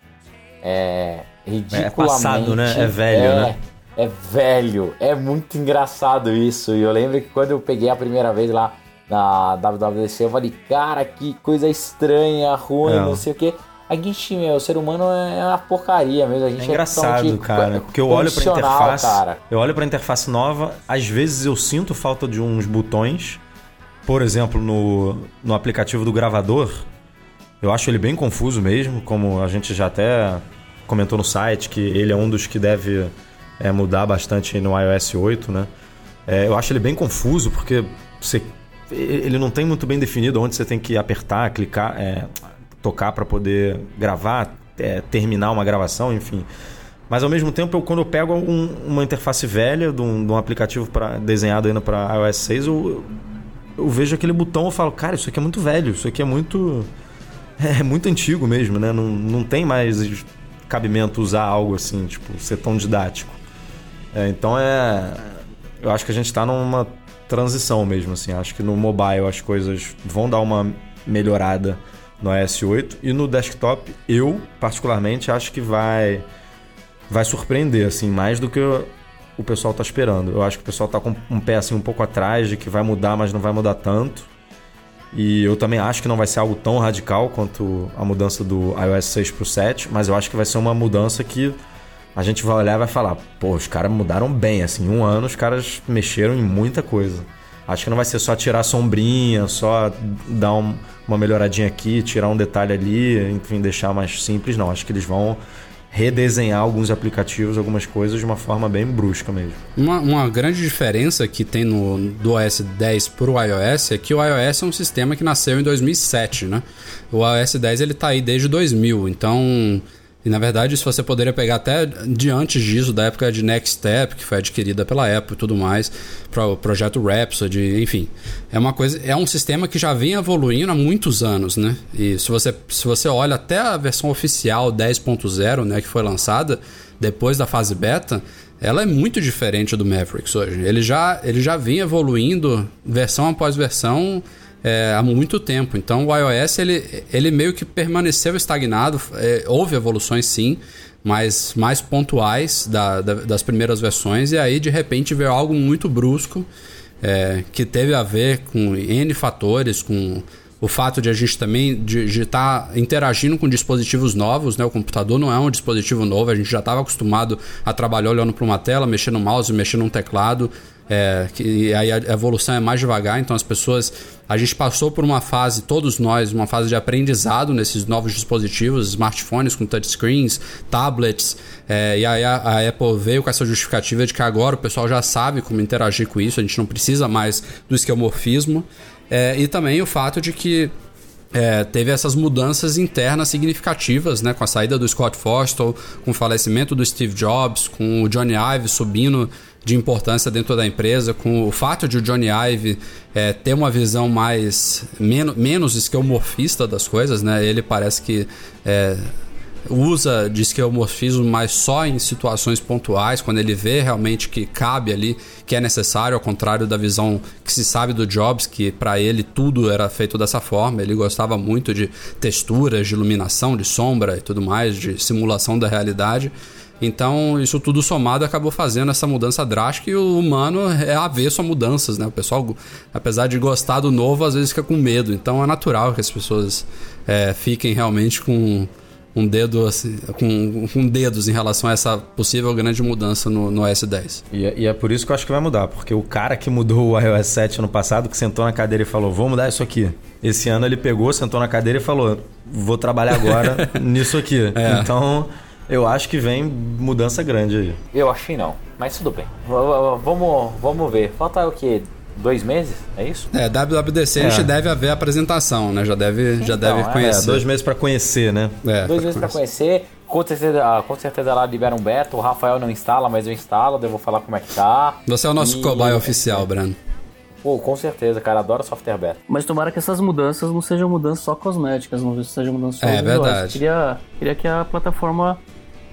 É ridiculamente. É passado, né? É velho, é, né? É velho. É muito engraçado isso. E eu lembro que quando eu peguei a primeira vez lá na WWDC, eu falei, cara, que coisa estranha, ruim, é. não sei o que. A gente, meu, o ser humano é uma porcaria mesmo. A gente é engraçado, é cara. Porque eu olho pra interface. Cara. Eu olho pra interface nova, às vezes eu sinto falta de uns botões. Por exemplo, no, no aplicativo do gravador, eu acho ele bem confuso mesmo, como a gente já até comentou no site, que ele é um dos que deve é, mudar bastante no iOS 8, né? É, eu acho ele bem confuso, porque você, ele não tem muito bem definido onde você tem que apertar, clicar, é, tocar para poder gravar, é, terminar uma gravação, enfim. Mas ao mesmo tempo, eu, quando eu pego um, uma interface velha de um, de um aplicativo pra, desenhado ainda para iOS 6, eu, eu vejo aquele botão e falo, cara, isso aqui é muito velho, isso aqui é muito. [LAUGHS] É muito antigo mesmo, né? Não, não tem mais cabimento usar algo assim, tipo, ser tão didático. É, então é. Eu acho que a gente está numa transição mesmo, assim. Acho que no mobile as coisas vão dar uma melhorada no iOS 8 e no desktop eu particularmente acho que vai vai surpreender assim mais do que o pessoal está esperando. Eu acho que o pessoal está com um pé assim um pouco atrás de que vai mudar, mas não vai mudar tanto. E eu também acho que não vai ser algo tão radical quanto a mudança do iOS 6 para o 7, mas eu acho que vai ser uma mudança que a gente vai olhar e vai falar: pô, os caras mudaram bem, assim, em um ano os caras mexeram em muita coisa. Acho que não vai ser só tirar sombrinha, só dar um, uma melhoradinha aqui, tirar um detalhe ali, enfim, deixar mais simples. Não, acho que eles vão redesenhar alguns aplicativos, algumas coisas de uma forma bem brusca mesmo. Uma, uma grande diferença que tem no, do OS 10 para o iOS é que o iOS é um sistema que nasceu em 2007, né? O iOS 10 ele tá aí desde 2000, então e na verdade, isso você poderia pegar até de antes disso, da época de Next Step, que foi adquirida pela Apple e tudo mais, para o projeto Rhapsody, enfim. É uma coisa, é um sistema que já vem evoluindo há muitos anos, né? E se você, se você olha até a versão oficial 10.0, né, que foi lançada depois da fase beta, ela é muito diferente do Mavericks hoje. Ele já, ele já vem evoluindo versão após versão é, há muito tempo. Então o iOS ele, ele meio que permaneceu estagnado. É, houve evoluções sim, mas mais pontuais da, da, das primeiras versões. E aí de repente veio algo muito brusco é, que teve a ver com N fatores, com o fato de a gente também de estar tá interagindo com dispositivos novos, né? O computador não é um dispositivo novo, a gente já estava acostumado a trabalhar olhando para uma tela, mexendo no mouse, mexendo no teclado. É, que aí a evolução é mais devagar, então as pessoas. A gente passou por uma fase, todos nós, uma fase de aprendizado nesses novos dispositivos, smartphones com touchscreens, tablets, é, e aí a, a, Apple veio com essa justificativa de que agora o pessoal já sabe como interagir com isso, a gente não precisa mais do esquemorfismo, é, e também o fato de que é, teve essas mudanças internas significativas, né, com a saída do Scott Forstall, com o falecimento do Steve Jobs, com o Johnny Ive subindo de importância dentro da empresa, com o fato de o Johnny Ive é, ter uma visão mais menos, menos esquemorfista das coisas, né? Ele parece que é, usa de esquemorfismo, mas só em situações pontuais, quando ele vê realmente que cabe ali, que é necessário, ao contrário da visão que se sabe do Jobs, que para ele tudo era feito dessa forma. Ele gostava muito de texturas, de iluminação, de sombra e tudo mais, de simulação da realidade. Então, isso tudo somado acabou fazendo essa mudança drástica e o humano é avesso a mudanças, né? O pessoal, apesar de gostar do novo, às vezes fica com medo. Então, é natural que as pessoas é, fiquem realmente com um dedo assim, com, com, dedos em relação a essa possível grande mudança no, no S10. E, é, e, é por isso que eu acho que vai mudar, porque o cara que mudou o iOS 7 ano passado, que sentou na cadeira e falou, vou mudar isso aqui. Esse ano ele pegou, sentou na cadeira e falou, vou trabalhar agora [LAUGHS] nisso aqui. É. Então, eu acho que vem mudança grande aí. Eu acho que não, mas tudo bem. V vamos, vamos ver. Falta o quê? Dois meses? É isso? É, WWDC é. a gente deve haver a apresentação, né? Já deve, já então, deve conhecer. É, dois meses para conhecer, né? É, dois meses para conhecer. Com certeza, ah, com certeza lá libera um beta. O Rafael não instala, mas eu instalo. Eu vou falar como é que tá. Você é o nosso e... cobaia oficial, Brano. Pô, com certeza, cara, adoro software beta. Mas tomara que essas mudanças não sejam mudanças só cosméticas, não sejam mudanças só É verdade. Queria, queria que a plataforma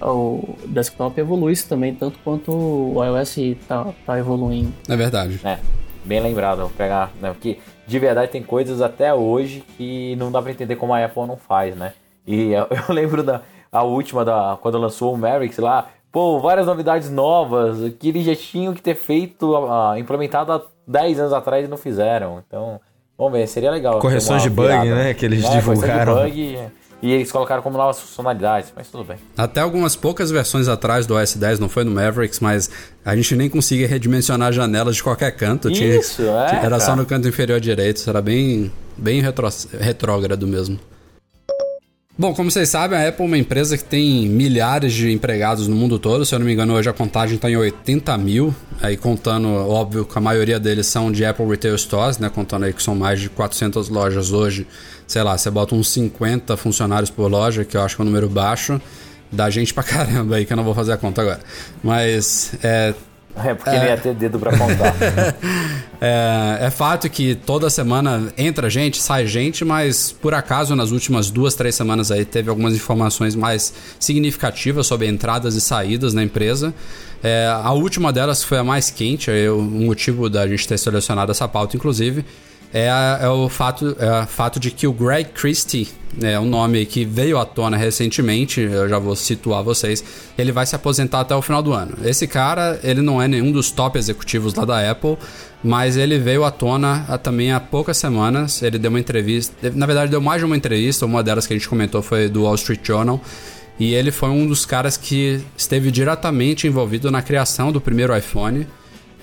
o desktop evoluísse também, tanto quanto o iOS tá, tá evoluindo. É verdade. É, bem lembrado, vou pegar, né, porque de verdade tem coisas até hoje que não dá para entender como a Apple não faz, né? E [LAUGHS] eu, eu lembro da a última, da, quando lançou o Mavericks lá, pô, várias novidades novas que eles já tinham que ter feito, uh, implementado há 10 anos atrás e não fizeram. Então, vamos ver, seria legal. Correções de bug, né? Que eles é, divulgaram. De bug, e eles colocaram como novas funcionalidades, mas tudo bem. Até algumas poucas versões atrás do OS 10, não foi no Mavericks, mas a gente nem conseguia redimensionar janelas de qualquer canto. Isso, tinha, é, Era cara. só no canto inferior direito, era bem, bem retro, retrógrado mesmo. Bom, como vocês sabem, a Apple é uma empresa que tem milhares de empregados no mundo todo. Se eu não me engano, hoje a contagem está em 80 mil. Aí contando, óbvio, que a maioria deles são de Apple Retail Stores, né? Contando aí que são mais de 400 lojas hoje. Sei lá, você bota uns 50 funcionários por loja, que eu acho que é um número baixo. Dá gente pra caramba aí, que eu não vou fazer a conta agora. Mas, é, é, porque é. não ia ter dedo pra contar. [LAUGHS] é, é, fato que toda semana entra gente, sai gente, mas por acaso nas últimas duas, três semanas aí teve algumas informações mais significativas sobre entradas e saídas na empresa. É, a última delas foi a mais quente, é o motivo da gente ter selecionado essa pauta, inclusive é, é o fato, é o fato de que o Greg Christie, é um nome que veio à tona recentemente, eu já vou situar vocês, ele vai se aposentar até o final do ano. Esse cara, ele não é nenhum dos top executivos lá da Apple, mas ele veio à tona há, também há poucas semanas. Ele deu uma entrevista, na verdade deu mais de uma entrevista, uma delas que a gente comentou foi do Wall Street Journal. E ele foi um dos caras que esteve diretamente envolvido na criação do primeiro iPhone.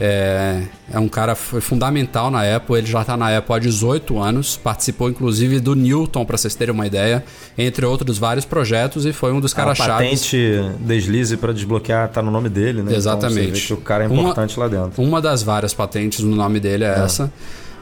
É, é um cara foi fundamental na Apple, ele já está na Apple há 18 anos, participou inclusive do Newton, para vocês terem uma ideia, entre outros vários projetos e foi um dos caras chaves. A patente deslize para desbloquear está no nome dele, né? Exatamente. Então, que o cara é importante uma, lá dentro. Uma das várias patentes no nome dele é, é. essa.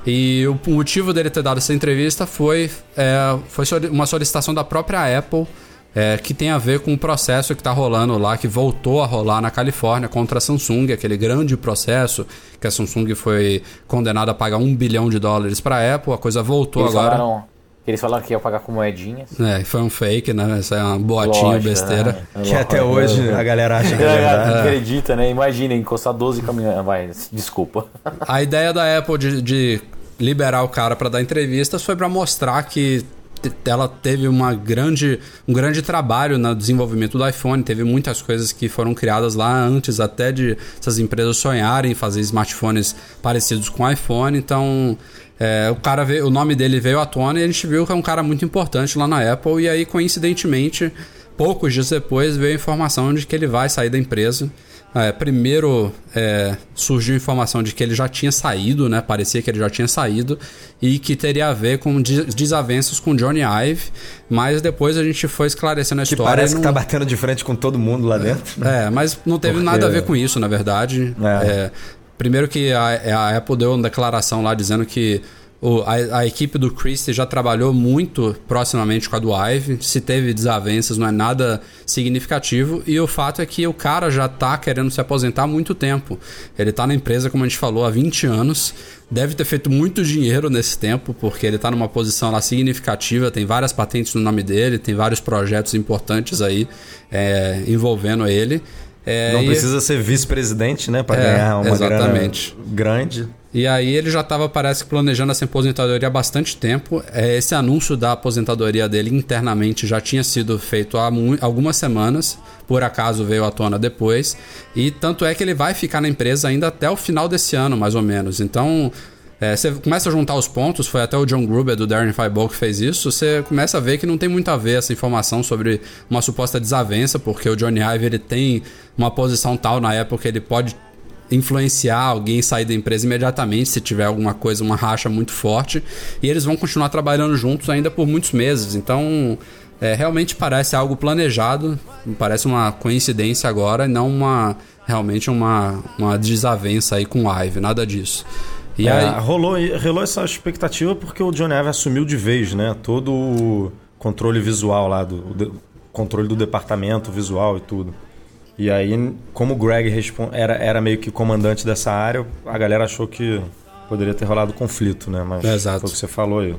E o motivo dele ter dado essa entrevista foi, é, foi uma solicitação da própria Apple é, que tem a ver com o processo que está rolando lá, que voltou a rolar na Califórnia contra a Samsung, aquele grande processo que a Samsung foi condenada a pagar um bilhão de dólares para a Apple, a coisa voltou eles agora. Falaram, eles falaram que ia pagar com moedinhas. É, foi um fake, né? Isso é uma boatinha Lógico, besteira. Né? Que até hoje a galera acha que é. [LAUGHS] É. acredita, né? Imagina, encostar 12 caminhões. Vai, desculpa. A ideia da Apple de, de liberar o cara para dar entrevistas foi para mostrar que ela teve uma grande, um grande trabalho no desenvolvimento do iPhone. Teve muitas coisas que foram criadas lá antes, até de essas empresas sonharem fazer smartphones parecidos com o iPhone. Então, é, o cara veio, o nome dele veio à tona e a gente viu que é um cara muito importante lá na Apple. E aí, coincidentemente, poucos dias depois, veio a informação de que ele vai sair da empresa. É, primeiro é, surgiu informação de que ele já tinha saído, né? Parecia que ele já tinha saído e que teria a ver com desavenças com Johnny Ive, mas depois a gente foi esclarecendo a que história. Parece não... que tá batendo de frente com todo mundo lá dentro. É, mas não teve Porque... nada a ver com isso, na verdade. É. é primeiro que a, a Apple deu uma declaração lá dizendo que o, a, a, equipe do Christie já trabalhou muito proximamente com a do Ive. Se teve desavenças, não é nada significativo. E o fato é que o cara já tá querendo se aposentar há muito tempo. Ele tá na empresa, como a gente falou, há 20 anos. Deve ter feito muito dinheiro nesse tempo, porque ele tá numa posição lá significativa. Tem várias patentes no nome dele, tem vários projetos importantes aí é, envolvendo ele. É, não precisa ser vice-presidente, né? Para é, ganhar uma exatamente. grande. E aí ele já estava, parece que, planejando essa aposentadoria há bastante tempo. É, esse anúncio da aposentadoria dele internamente já tinha sido feito há algumas semanas. Por acaso veio à tona depois. E tanto é que ele vai ficar na empresa ainda até o final desse ano, mais ou menos. Então, é, você começa a juntar os pontos, foi até o John Gruber do Darren Fireball que fez isso, você começa a ver que não tem muito a ver essa informação sobre uma suposta desavença, porque o Johnny Ive ele tem uma posição tal na época que ele pode influenciar alguém sair da empresa imediatamente se tiver alguma coisa, uma racha muito forte. E eles vão continuar trabalhando juntos ainda por muitos meses. Então, é, realmente parece algo planejado, parece uma coincidência agora, e não uma realmente uma, uma desavença aí com o Ive, nada disso. E é, aí... rolou, rolou essa expectativa porque o John Ive assumiu de vez, né? Todo o controle visual lá, do, o controle do departamento visual e tudo. E aí, como o Greg era, era meio que comandante dessa área, a galera achou que poderia ter rolado conflito, né? Mas Exato. foi o que você falou aí.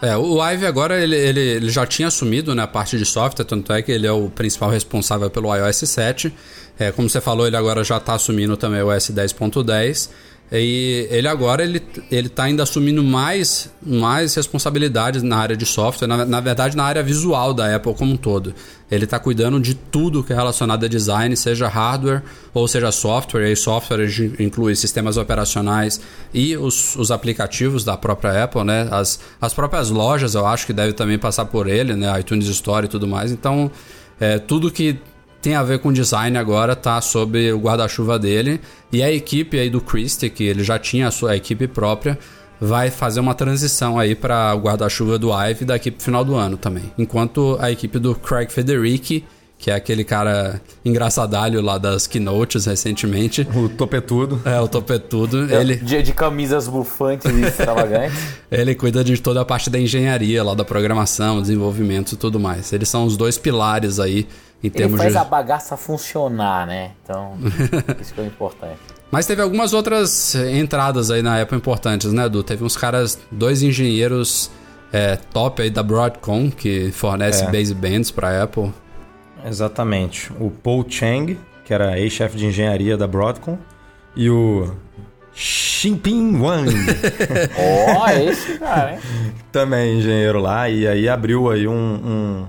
É, o Ive agora ele, ele, ele, já tinha assumido né, a parte de software, tanto é que ele é o principal responsável pelo iOS 7. É, como você falou, ele agora já está assumindo também o OS 10.10. E ele agora ele, ele tá ainda assumindo mais, mais responsabilidades na área de software, na, na verdade na área visual da Apple como um todo. Ele está cuidando de tudo que é relacionado a design, seja hardware ou seja software. E software inclui sistemas operacionais e os, os aplicativos da própria Apple, né? As, as próprias lojas eu acho que deve também passar por ele, né? iTunes Store e tudo mais. Então, é, tudo que tem a ver com design agora, tá sob o guarda-chuva dele. E a equipe aí do Christie, que ele já tinha a sua equipe própria, vai fazer uma transição aí para o guarda-chuva do Ive daqui pro final do ano também. Enquanto a equipe do Craig Federici, que é aquele cara engraçadalho lá das keynotes recentemente. O topetudo. É, o topetudo. É, ele... De, de camisas bufantes e [LAUGHS] extravagantes. ele cuida de toda a parte da engenharia lá, da programação, desenvolvimento e tudo mais. Eles são os dois pilares aí em termos Ele faz de... a bagaça funcionar, né? Então, [LAUGHS] isso que é importante. Mas teve algumas outras entradas aí na Apple importantes, né, Edu? Teve uns caras, dois engenheiros é, top aí da Broadcom, que fornece é. basebands para Apple. Exatamente. O Paul Chang, que era ex-chefe de engenharia da Broadcom, e o Xinping Wang. [LAUGHS] Ó, oh, esse cara, hein? Também engenheiro lá, e aí abriu aí um, um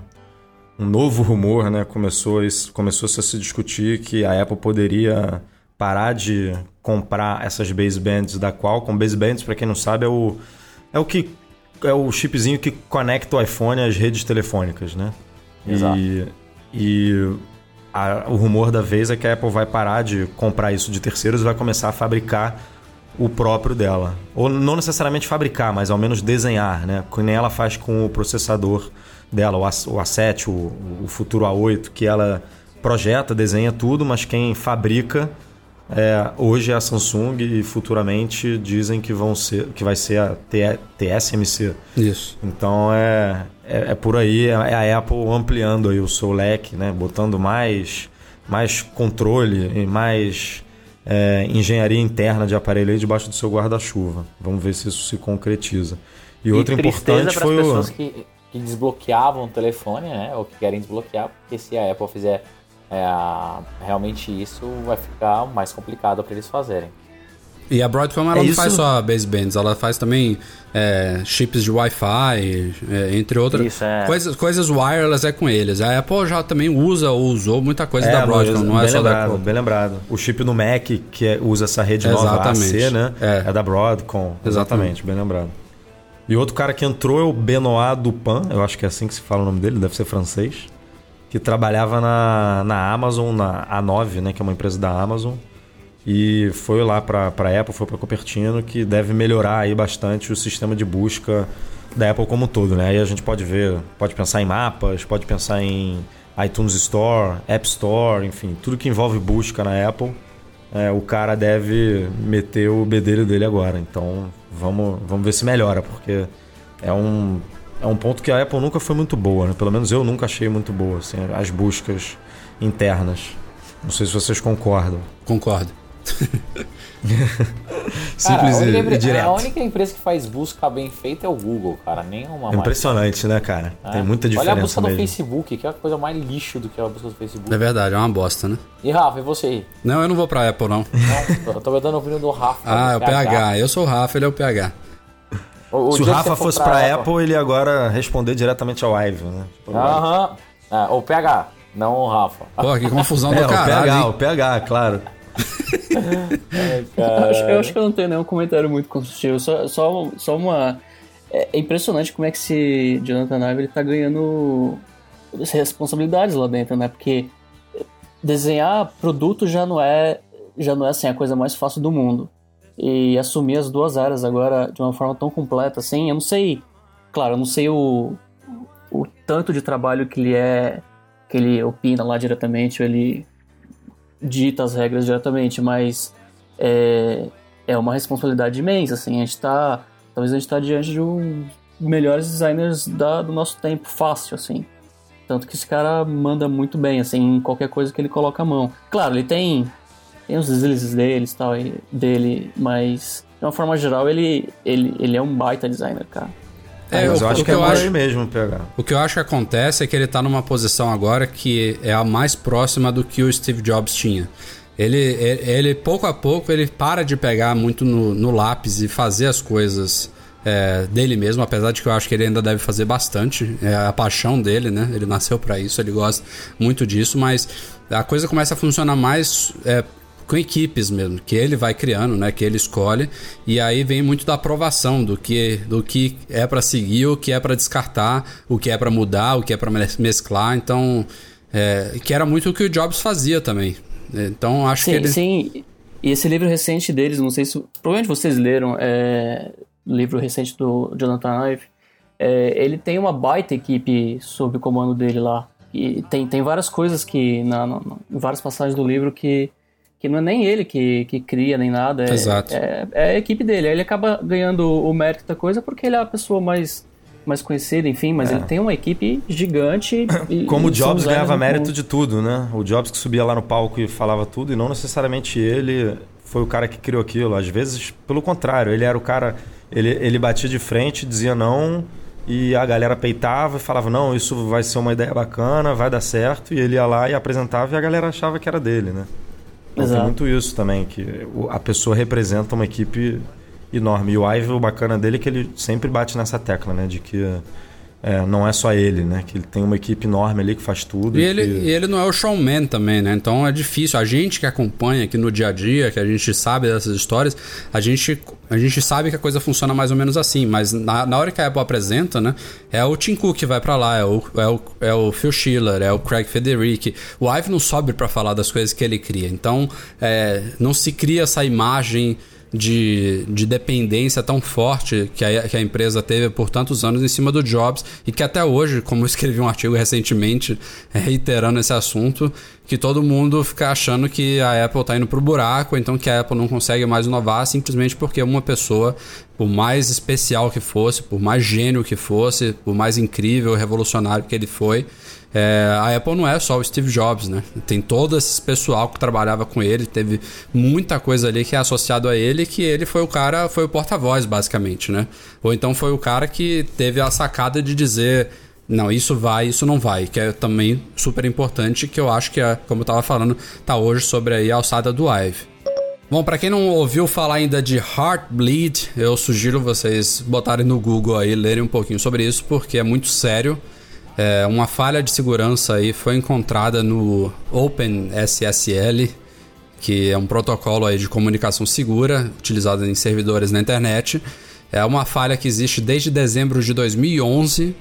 um novo rumor, né? Começou, começou a se discutir que a Apple poderia parar de comprar essas basebands da Qualcomm. Basebands, para quem não sabe, é o, é o que é o chipzinho que conecta o iPhone às redes telefônicas, né? Exato. E, e a, o rumor da vez é que a Apple vai parar de comprar isso de terceiros e vai começar a fabricar o próprio dela. Ou não necessariamente fabricar, mas ao menos desenhar, né? Que nem ela faz com o processador dela, o, A, o A7, o, o futuro A8, que ela projeta, desenha tudo, mas quem fabrica é, hoje é a Samsung e futuramente dizem que vão ser que vai ser a TSMC. Isso. Então é, é, é, por aí, é a Apple ampliando aí o seu leque, né? botando mais, mais controle e mais é, engenharia interna de aparelho aí debaixo do seu guarda-chuva. Vamos ver se isso se concretiza. E, e outro importante foi o... Que que desbloqueavam o telefone, né? Ou que querem desbloquear, porque se a Apple fizer é, realmente isso, vai ficar mais complicado para eles fazerem. E a Broadcom ela é não isso? faz só basebands, ela faz também é, chips de Wi-Fi, é, entre outras isso, é. coisas, coisas wireless é com eles. A Apple já também usa ou usou muita coisa da Broadcom, não é só lembrado, da Bem lembrado. O chip no Mac que usa essa rede Exatamente. nova AC, né? É. é da Broadcom. Exatamente, Exatamente, bem lembrado. E outro cara que entrou é o Benoit Dupin, eu acho que é assim que se fala o nome dele, deve ser francês, que trabalhava na, na Amazon, na A9, né, que é uma empresa da Amazon, e foi lá para a Apple, foi para Cupertino, que deve melhorar aí bastante o sistema de busca da Apple como um todo, né? Aí a gente pode ver, pode pensar em mapas, pode pensar em iTunes Store, App Store, enfim, tudo que envolve busca na Apple é, o cara deve meter o bedelho dele agora. Então vamos, vamos ver se melhora, porque é um, é um ponto que a Apple nunca foi muito boa, né? Pelo menos eu nunca achei muito boa, assim, as buscas internas. Não sei se vocês concordam. Concordo. [LAUGHS] [LAUGHS] Simples Cara, a, e, única, e direto. a única empresa que faz busca bem feita é o Google, cara. Nenhuma É mais. impressionante, né, cara? É. Tem muita diferença Olha a busca do mesmo. Facebook, que é a coisa mais lixo do que a busca do Facebook. É verdade, é uma bosta, né? E Rafa, e você? Não, eu não vou pra Apple, não. Não, eu tô dando a opinião do Rafa. Ah, é o do PH. Eu sou o Rafa, ele é o PH. O, Se o dia que Rafa fosse pra Apple, ele ia agora responder diretamente ao Ive, né? Aham. Ah, o PH, não o Rafa. Pô, que confusão [LAUGHS] É, do o caralho. PH, hein? o PH, claro. Eu acho, eu acho que eu não tenho nenhum comentário muito construtivo. Só, só, só uma. É é impressionante como é que esse Jonathan Ive ele tá ganhando responsabilidades lá dentro, né? Porque desenhar produto já não é já não é assim a coisa mais fácil do mundo. E assumir as duas áreas agora de uma forma tão completa assim, eu não sei. Claro, eu não sei o, o tanto de trabalho que ele é que ele opina lá diretamente, ou ele dita as regras diretamente, mas é, é uma responsabilidade imensa, assim, a gente tá, talvez a gente tá diante de um melhores designers da, do nosso tempo, fácil, assim, tanto que esse cara manda muito bem, assim, em qualquer coisa que ele coloca a mão. Claro, ele tem, tem os deslizes deles, tal, dele, mas de uma forma geral ele, ele, ele é um baita designer, cara. É, Mas o, eu acho que é eu por acho, mesmo, PH. o que eu acho que acontece é que ele tá numa posição agora que é a mais próxima do que o Steve Jobs tinha. Ele, ele, ele, pouco a pouco, ele para de pegar muito no, no lápis e fazer as coisas é, dele mesmo, apesar de que eu acho que ele ainda deve fazer bastante. É a paixão dele, né? Ele nasceu pra isso, ele gosta muito disso, mas a coisa começa a funcionar mais é, com equipes mesmo, que ele vai criando, né, que ele escolhe, e aí vem muito da aprovação do que do que é pra seguir, o que é pra descartar, o que é pra mudar, o que é mes- mesclar, então é, que era muito o que o Jobs fazia também. Então acho que Sim, ele sim. E esse livro recente deles, não sei se. Provavelmente vocês leram, é, livro recente do Jonathan Ive. É, ele tem uma baita equipe sob o comando dele lá. E tem, tem várias coisas que. Na, na- em várias passagens do livro que, que não é nem ele que, que cria nem nada. É, Exato. É, é a equipe dele. Aí ele acaba ganhando o mérito da coisa porque ele é a pessoa mais, mais conhecida, enfim, mas ele tem uma equipe gigante. [COUGHS] E, É. Como o e Jobs ganhava mérito de tudo, né? O Jobs que subia lá no palco e falava tudo, e não necessariamente ele foi o cara que criou aquilo. Às vezes, pelo contrário, ele era o cara. Ele, ele batia de frente, dizia não, e a galera peitava e falava: não, isso vai ser uma ideia bacana, vai dar certo, e ele ia lá e apresentava e a galera achava que era dele, né? Então, tem Exato. muito isso também, que a pessoa representa uma equipe enorme. E o Ive, o bacana dele é que ele sempre bate nessa tecla, né? De que é, não é só ele, né? Que ele tem uma equipe enorme ali que faz tudo. E e ele, que- e ele não é o showman também, né? Então é difícil. A gente que acompanha aqui no dia a dia, que a gente sabe dessas histórias, a gente, a gente sabe que a coisa funciona mais ou menos assim. Mas na, na hora que a Apple apresenta, né? É o Tim Cook que vai pra lá, é o, é, o, é o Phil Schiller, é o Craig Federici. O Ive não sobe pra falar das coisas que ele cria. Então é, não se cria essa imagem de, de dependência tão forte que a, que a empresa teve por tantos anos em cima do Jobs e que até hoje, como eu escrevi um artigo recentemente é, reiterando esse assunto, que todo mundo fica achando que a Apple está indo pro buraco, ou então que a Apple não consegue mais inovar simplesmente porque uma pessoa, por mais especial que fosse, por mais gênio que fosse, por mais incrível, revolucionário que ele foi, é, a Apple não é só o Steve Jobs, né? Tem todo esse pessoal que trabalhava com ele, teve muita coisa ali que é associado a ele, que ele foi o cara, foi o porta-voz, basicamente, né? Ou então foi o cara que teve a sacada de dizer. Não, isso vai, isso não vai, que é também super importante, que eu acho que, é, como eu tava falando, tá hoje sobre aí a alçada do Ive. Bom, pra quem não ouviu falar ainda de Heartbleed, eu sugiro vocês botarem no Google aí, lerem um pouquinho sobre isso, porque é muito sério. É, uma falha de segurança aí foi encontrada no OpenSSL, que é um protocolo aí de comunicação segura utilizado em servidores na internet. É uma falha que existe desde dezembro de 2011,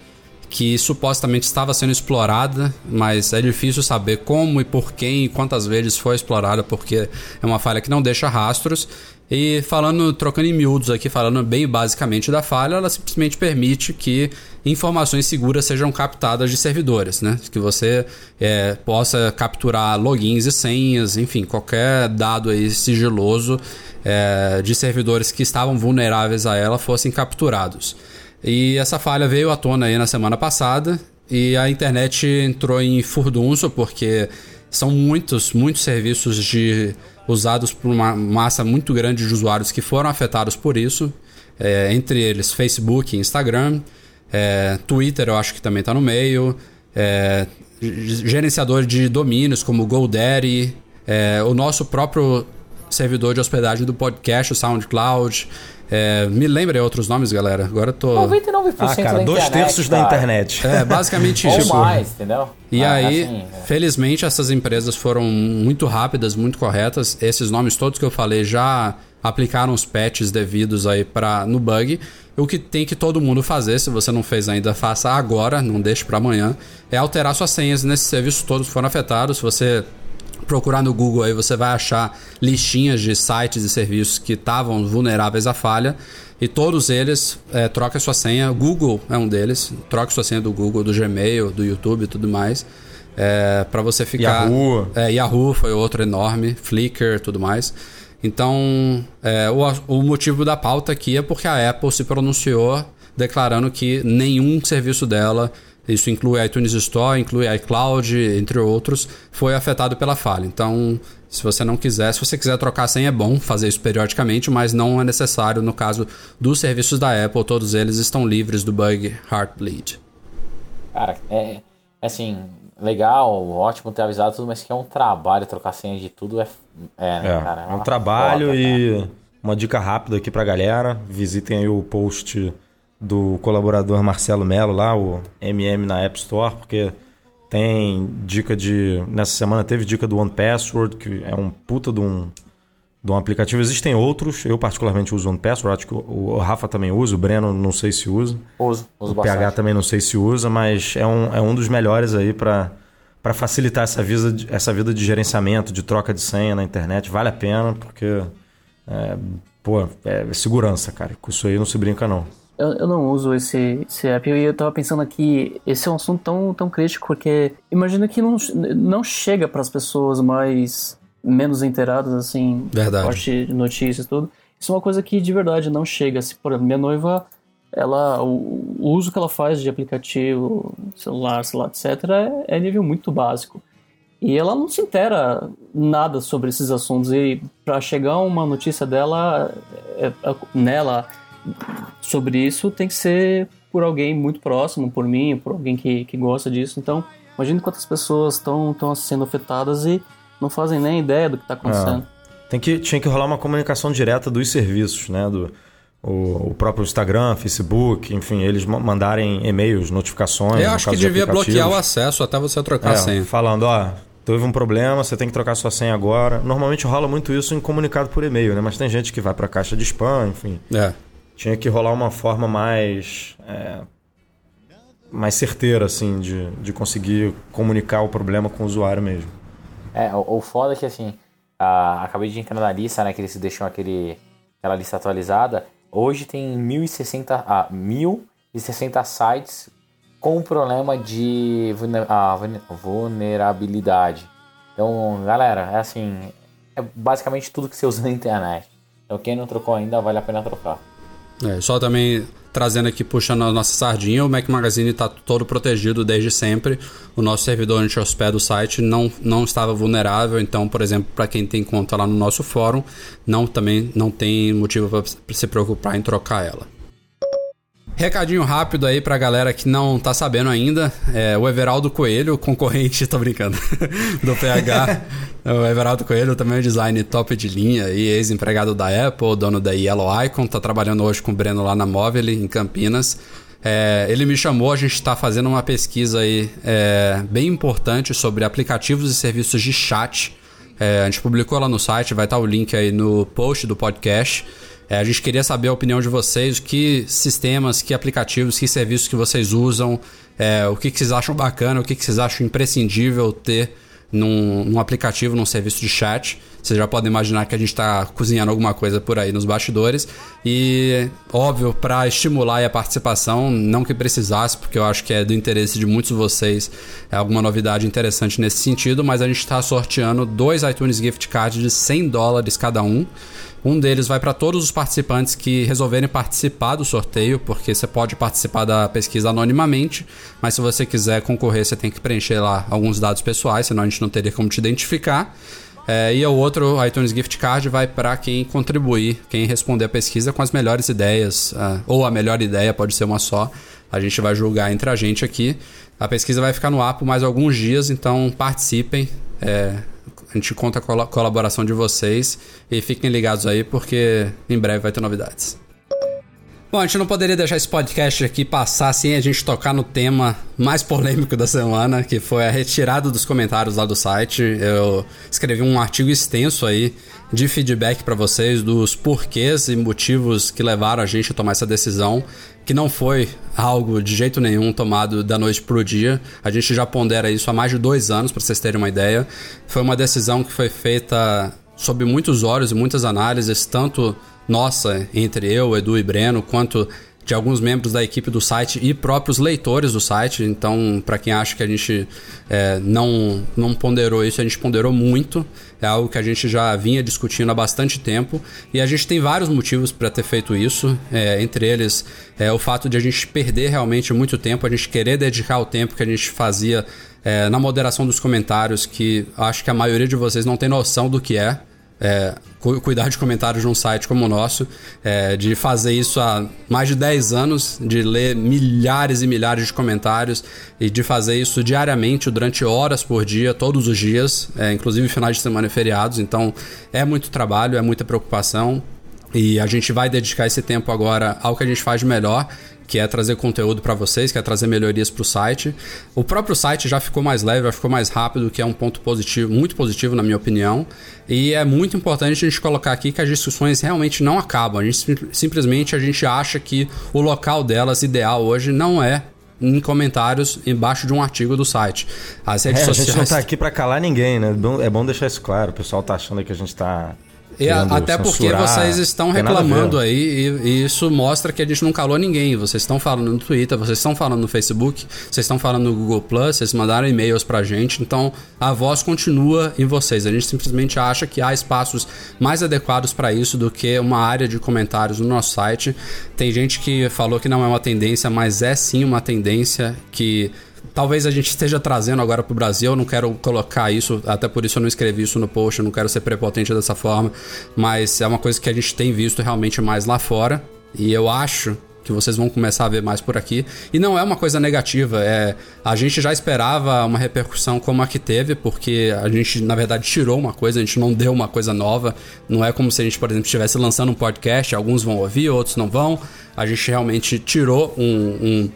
que supostamente estava sendo explorada, mas é difícil saber como e por quem e quantas vezes foi explorada, porque é uma falha que não deixa rastros. E falando, trocando em miúdos aqui, falando bem basicamente da falha, ela simplesmente permite que informações seguras sejam captadas de servidores, né? Que você é, possa capturar logins e senhas, enfim, qualquer dado aí sigiloso é, de servidores que estavam vulneráveis a ela fossem capturados. E essa falha veio à tona aí na semana passada e a internet entrou em furdunço porque são muitos, muitos serviços de usados por uma massa muito grande de usuários que foram afetados por isso, é, entre eles Facebook, Instagram, é, Twitter eu acho que também está no meio, é, gerenciador de domínios como GoDaddy, é, o nosso próprio servidor de hospedagem do podcast, o SoundCloud, é, me lembrem outros nomes, galera. Agora eu tô. 99% Ah, cara, da dois internet, terços da cara. internet. É, basicamente [LAUGHS] Ou isso. mais, entendeu? E Ah, aí, assim, é. felizmente, essas empresas foram muito rápidas, muito corretas. Esses nomes todos que eu falei já aplicaram os patches devidos aí para no bug. O que tem que todo mundo fazer, se você não fez ainda, faça agora, não deixe para amanhã, é alterar suas senhas nesses serviços todos que foram afetados. Se você procurar no Google aí, você vai achar listinhas de sites e serviços que estavam vulneráveis à falha. E todos eles, é, troca sua senha. Google é um deles. Troque sua senha do Google, do Gmail, do YouTube e tudo mais. É, para você ficar. Yahoo. É, Yahoo foi outro enorme. Flickr tudo mais. Então, é, o, o motivo da pauta aqui é porque a Apple se pronunciou declarando que nenhum serviço dela, isso inclui iTunes Store, inclui iCloud, entre outros, foi afetado pela falha. Então, se você não quiser, se você quiser trocar a senha, é bom fazer isso periodicamente, mas não é necessário no caso dos serviços da Apple, todos eles estão livres do bug Heartbleed. Cara, é assim, legal, ótimo ter avisado tudo, mas que é um trabalho trocar senha de tudo é. É, né, É, cara? é um uma trabalho foda, e uma dica rápida aqui pra galera. Visitem aí o post do colaborador Marcelo Melo lá, o MM na App Store, porque tem dica de. Nessa semana teve dica do One Password, que é um puta de um, de um aplicativo. Existem outros, eu particularmente uso o One Password, acho que o, Rafa também usa, o Breno não sei se usa. Uso, uso O PH bastante. também não sei se usa, mas é um, é um dos melhores aí para para facilitar essa vida, de- essa vida de gerenciamento, de troca de senha na internet. Vale a pena, porque é, pô, é segurança, cara. Com isso aí não se brinca, não. Eu, eu não uso esse, esse app e eu tava pensando aqui, esse é um assunto tão, tão crítico porque imagina que não, não chega para as pessoas mais menos inteiradas, assim, Verdade. parte de notícias e tudo. Isso é uma coisa que de verdade não chega. Se, por exemplo, minha noiva, ela, o, o uso que ela faz de aplicativo, celular, celular, etc., é, é nível muito básico. E ela não se intera nada sobre esses assuntos. E para chegar uma notícia dela, é, é, nela, sobre isso, tem que ser por alguém muito próximo, por mim, por alguém que, que gosta disso. Então, imagine quantas pessoas estão sendo afetadas e não fazem nem ideia do que está acontecendo. Tem que, tinha que rolar uma comunicação direta dos serviços, né? Do, o, o próprio Instagram, Facebook, enfim, eles ma- mandarem e-mails, notificações. Eu no acho que de devia bloquear o acesso até você trocar a É, senha. falando, ó, teve um problema, você tem que trocar sua senha agora. Normalmente rola muito isso em comunicado por e-mail, né? Mas tem gente que vai pra caixa de spam, enfim. É. Tinha que rolar uma forma mais. é, mais certeira, assim, de, de conseguir comunicar o problema com o usuário mesmo. É, o, o foda é que assim, a- acabei de entrar na lista, né? Que eles deixam aquele, aquela lista atualizada. Hoje tem 1060, ah, 1060 sites com problema de vulne- vulne- vulnerabilidade. Então, galera, é assim, é basicamente tudo que você usa na internet. Então, quem não trocou ainda, vale a pena trocar. É, só também trazendo aqui, puxando a nossa sardinha, o Mac Magazine está todo protegido desde sempre. O nosso servidor onde hospeda o site não, não estava vulnerável, então, por exemplo, para quem tem conta lá no nosso fórum, não também não tem motivo para se preocupar em trocar ela. Recadinho rápido aí pra galera que não tá sabendo ainda. É, o Everaldo Coelho, concorrente, [LAUGHS] tô brincando, [LAUGHS] do PH. o Everaldo Coelho também é design top de linha e ex-empregado da Apple, dono da Yellow Icon, tá trabalhando hoje com o Breno lá na Móvel, em Campinas. É, ele me chamou, a gente está fazendo uma pesquisa aí é, bem importante sobre aplicativos e serviços de chat. É, a gente publicou lá no site, vai estar o link aí no post do podcast. É, a gente queria saber a opinião de vocês, que sistemas, que aplicativos, que serviços que vocês usam, é, o que, que vocês acham bacana, o que, que vocês acham imprescindível ter num, num aplicativo, num serviço de chat. Vocês já podem imaginar que a gente está cozinhando alguma coisa por aí nos bastidores. E, óbvio, para estimular a participação, não que precisasse, porque eu acho que é do interesse de muitos de vocês, é alguma novidade interessante nesse sentido, mas a gente está sorteando dois iTunes Gift Cards de 100 dólares cada um. Um deles vai para todos os participantes que resolverem participar do sorteio, porque você pode participar da pesquisa anonimamente, mas se você quiser concorrer, você tem que preencher lá alguns dados pessoais, senão a gente não teria como te identificar. É, e o outro iTunes Gift Card vai para quem contribuir, quem responder a pesquisa com as melhores ideias, uh, ou a melhor ideia, pode ser uma só. A gente vai julgar entre a gente aqui. A pesquisa vai ficar no ar por mais alguns dias, então participem. É, a gente conta com a colaboração de vocês e fiquem ligados aí porque em breve vai ter novidades. Bom, a gente não poderia deixar esse podcast aqui passar sem a gente tocar no tema mais polêmico da semana, que foi a retirada dos comentários lá do site. Eu escrevi um artigo extenso aí de feedback para vocês dos porquês e motivos que levaram a gente a tomar essa decisão, que não foi algo de jeito nenhum tomado da noite pro dia. A gente já pondera isso há mais de dois anos, para vocês terem uma ideia. Foi uma decisão que foi feita sob muitos olhos e muitas análises, tanto nossa, entre eu, Edu e Breno, quanto de alguns membros da equipe do site e próprios leitores do site. Então, para quem acha que a gente é, não, não ponderou isso, a gente ponderou muito. É algo que a gente já vinha discutindo há bastante tempo e a gente tem vários motivos para ter feito isso. É, entre eles, é, o fato de a gente perder realmente muito tempo, a gente querer dedicar o tempo que a gente fazia é, na moderação dos comentários, que acho que a maioria de vocês não tem noção do que é é, cuidar de comentários num site como o nosso, é, de fazer isso há mais de 10 anos, de ler milhares e milhares de comentários e de fazer isso diariamente, durante horas por dia, todos os dias, é, inclusive finais de semana e feriados. Então é muito trabalho, é muita preocupação. E a gente vai dedicar esse tempo agora ao que a gente faz de melhor, que é trazer conteúdo para vocês, que é trazer melhorias para o site. O próprio site já ficou mais leve, já ficou mais rápido, que é um ponto positivo, muito positivo na minha opinião. E é muito importante a gente colocar aqui que as discussões realmente não acabam. A gente simplesmente a gente acha que o local delas ideal hoje não é em comentários embaixo de um artigo do site. As redes é, sociais... A gente não está aqui para calar ninguém, né? É bom deixar isso claro. O pessoal tá achando que a gente está e até porque vocês estão reclamando aí e, e, isso mostra que a gente não calou ninguém. Vocês estão falando no Twitter, vocês estão falando no Facebook, vocês estão falando no Google Plus, vocês mandaram e-mails pra gente. Então a voz continua em vocês. A gente simplesmente acha que há espaços mais adequados para isso do que uma área de comentários no nosso site. Tem gente que falou que não é uma tendência, mas é sim uma tendência que talvez a gente esteja trazendo agora para o Brasil. Não quero colocar isso, até por isso eu não escrevi isso no post, eu não quero ser prepotente dessa forma, mas é uma coisa que a gente tem visto realmente mais lá fora. E eu acho que vocês vão começar a ver mais por aqui. E não é uma coisa negativa, é a gente já esperava uma repercussão como a que teve, porque a gente na verdade tirou uma coisa, a gente não deu uma coisa nova. Não é como se a gente, por exemplo, estivesse lançando um podcast, alguns vão ouvir, outros não vão. A gente realmente tirou um, um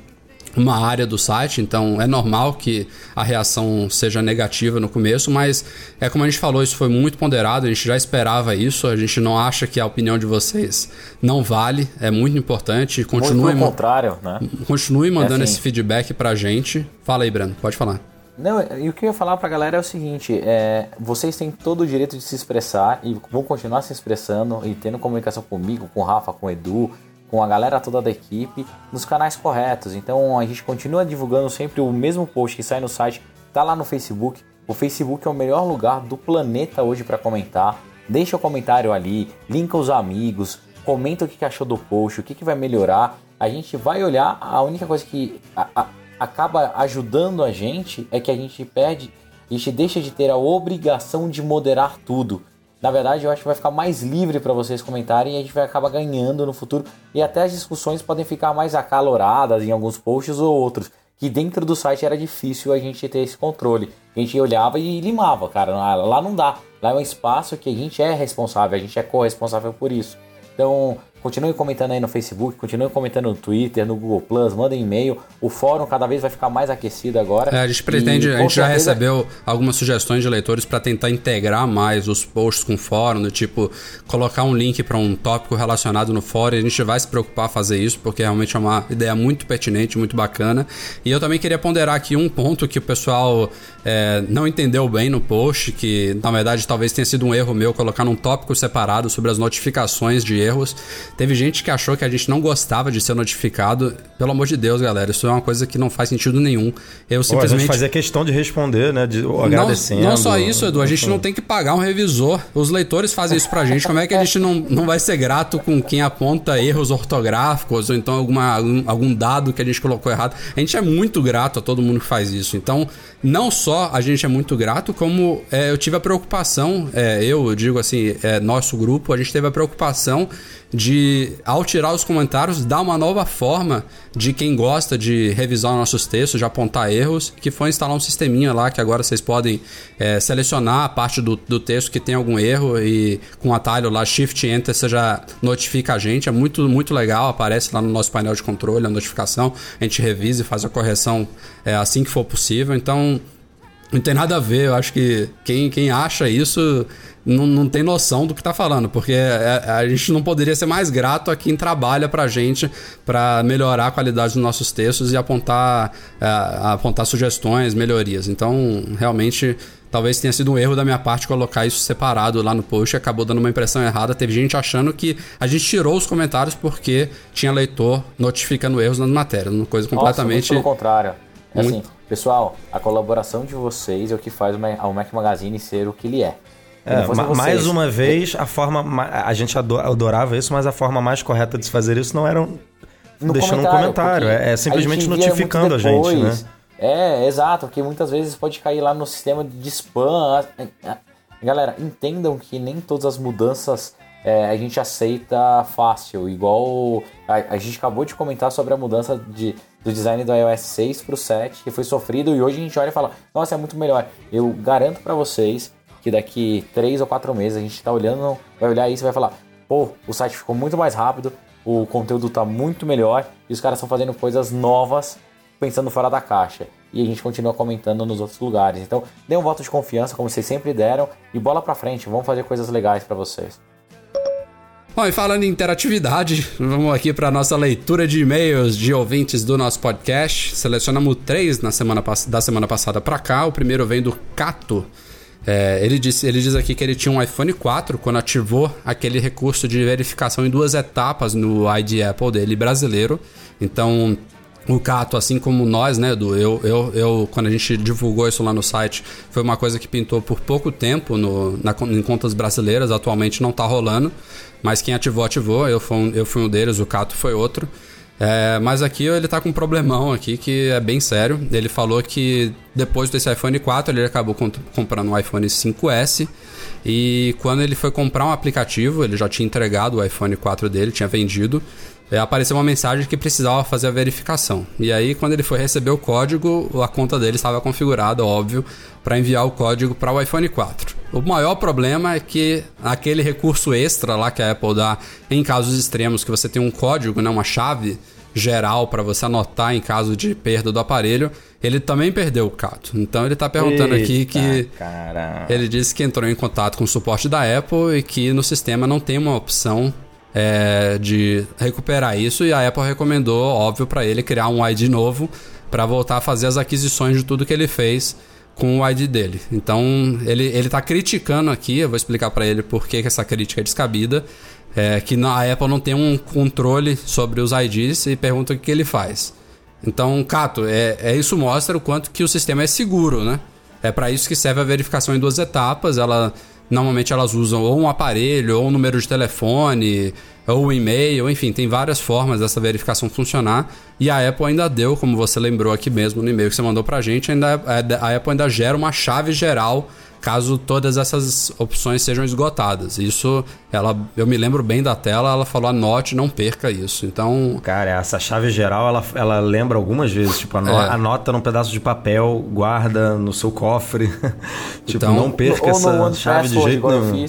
uma área do site, então é normal que a reação seja negativa no começo, mas é como a gente falou, isso foi muito ponderado, a gente já esperava isso, a gente não acha que a opinião de vocês não vale, é muito importante. Continue, muito contrário, né? Continue mandando é assim. esse feedback pra gente. Fala aí, Breno, pode falar. Não, e o que eu ia falar pra galera é o seguinte: é, vocês têm todo o direito de se expressar e vão continuar se expressando e tendo comunicação comigo, com o Rafa, com o Edu, com a galera toda da equipe nos canais corretos. Então a gente continua divulgando sempre o mesmo post que sai no site, tá lá no Facebook. O Facebook é o melhor lugar do planeta hoje para comentar. Deixa o comentário ali, linka os amigos, comenta o que achou do post, o que, vai melhorar. A gente vai olhar. A única coisa que a, a, acaba ajudando a gente é que a gente perde, a gente deixa de ter a obrigação de moderar tudo. Na verdade, eu acho que vai ficar mais livre para vocês comentarem e a gente vai acabar ganhando no futuro. E até as discussões podem ficar mais acaloradas em alguns posts ou outros. Que dentro do site era difícil a gente ter esse controle. A gente olhava e limava, cara. Lá não dá. Lá é um espaço que a gente é responsável, a gente é corresponsável por isso. Então, Continue comentando aí no Facebook, continue comentando no Twitter, no Google Plus, mandem e-mail. O fórum cada vez vai ficar mais aquecido agora. É, a gente pretende, E, a gente já certeza, recebeu algumas sugestões de leitores para tentar integrar mais os posts com o fórum, do tipo colocar um link para um tópico relacionado no fórum. A gente vai se preocupar a fazer isso, porque realmente é uma ideia muito pertinente, muito bacana. E eu também queria ponderar aqui um ponto que o pessoal é, não entendeu bem no post, que na verdade talvez tenha sido um erro meu colocar num tópico separado sobre as notificações de erros. Teve gente que achou que a gente não gostava de ser notificado. Pelo amor de Deus, galera, isso é uma coisa que não faz sentido nenhum. Eu Pô, a simplesmente. gente fazia questão de responder, né? De, Não, agradecendo. não só isso, Edu, a gente não tem que pagar um revisor. Os leitores fazem isso pra gente. Como é que a gente não, não vai ser grato com quem aponta erros ortográficos ou então alguma, algum, algum dado que a gente colocou errado? A gente é muito grato a todo mundo que faz isso. Então, não só a gente é muito grato, como é, eu tive a preocupação, é, eu, digo assim, é, nosso grupo, a gente teve a preocupação de, ao tirar os comentários, dar uma nova forma de quem gosta de revisar nossos textos, de apontar erros, que foi instalar um sisteminha lá que agora vocês podem é, selecionar a parte do, do texto que tem algum erro e com o atalho lá Shift Enter você já notifica a gente. É muito, muito legal, aparece lá no nosso painel de controle a notificação, a gente revisa e faz a correção é, assim que for possível. Então, não tem nada a ver, eu acho que quem, quem acha isso não, não tem noção do que tá falando, porque é- a gente não poderia ser mais grato a quem trabalha pra gente para melhorar a qualidade dos nossos textos e apontar, é, apontar sugestões, melhorias. Então, realmente, talvez tenha sido um erro da minha parte colocar isso separado lá no post e acabou dando uma impressão errada. Teve gente achando que a gente tirou os comentários porque tinha leitor notificando erros nas matérias, uma coisa Nossa, completamente. muito pelo contrário. É assim, pessoal, a colaboração de vocês é o que faz o Ma- o Mac Magazine ser o que ele é. É, mais uma vez, a forma. ma- A gente ado- adorava isso, mas a forma mais correta de se fazer isso não era um- deixando um comentário. É, é simplesmente notificando a gente, né? É, exato, porque muitas vezes pode cair lá no sistema de spam. Galera, entendam que nem todas as mudanças é, a gente aceita fácil. Igual a, a gente acabou de comentar sobre a mudança de, do design do iOS 6 pro 7, que foi sofrido, e hoje a gente olha e fala, nossa, é muito melhor. Eu garanto pra vocês que daqui 3 ou 4 meses a gente tá olhando, vai olhar isso e vai falar, pô, o site ficou muito mais rápido, o conteúdo tá muito melhor, e os caras estão fazendo coisas novas pensando fora da caixa. E a gente continua comentando nos outros lugares. Então, dê um voto de confiança, como vocês sempre deram, e bola pra frente, vamos fazer coisas legais pra vocês. Bom, e falando em interatividade, [LAUGHS] vamos aqui para nossa leitura de e-mails de ouvintes do nosso podcast. Selecionamos três na semana, da semana passada para cá. O primeiro vem do Cato. É, ele, disse, ele diz aqui que ele tinha um iPhone 4 quando ativou aquele recurso de verificação em duas etapas no ID Apple dele brasileiro. Então, o Cato, assim como nós, né, Edu? Eu, eu, eu, quando a gente divulgou isso lá no site, foi uma coisa que pintou por pouco tempo no, na, em contas brasileiras. Atualmente não tá rolando, mas quem ativou, ativou. Eu fui um, eu fui um deles, o Cato foi outro. É, mas aqui ele tá com um problemão aqui que é bem sério. Ele falou que depois desse iPhone 4 ele acabou comp- comprando um iPhone 5S e quando ele foi comprar um aplicativo, ele já tinha entregado o iPhone 4 dele, tinha vendido, é, apareceu uma mensagem que precisava fazer a verificação. E aí quando ele foi receber o código, a conta dele estava configurada, óbvio, para enviar o código para o iPhone 4. O maior problema é que aquele recurso extra lá que a Apple dá em casos extremos, que você tem um código, né, uma chave geral para você anotar em caso de perda do aparelho, ele também perdeu o Cato. Então ele está perguntando aqui Eita, que Cara. ele disse que entrou em contato com o suporte da Apple e que no sistema não tem uma opção é, de recuperar isso e a Apple recomendou, óbvio, para ele criar um ID novo para voltar a fazer as aquisições de tudo que ele fez com o ID dele. Então ele ele está criticando aqui, eu vou explicar para ele por que, que essa crítica é descabida, é, que a Apple não tem um controle sobre os IDs e pergunta o que ele faz. Então, Cato, é, é isso mostra o quanto que o sistema é seguro, né? É para isso que serve a verificação em duas etapas. Ela normalmente elas usam ou um aparelho, ou um número de telefone, ou um e-mail, enfim, tem várias formas dessa verificação funcionar. E a Apple ainda deu, como você lembrou aqui mesmo no e-mail que você mandou pra gente, ainda, a Apple ainda gera uma chave geral caso todas essas opções sejam esgotadas. Isso, ela, eu me lembro bem da tela, ela falou anote, não perca isso. Então, Cara, essa chave geral, ela, ela lembra algumas vezes. Tipo, ano- É. anota num pedaço de papel, guarda no seu cofre. [LAUGHS] tipo, Então- não perca essa chave de jeito nenhum.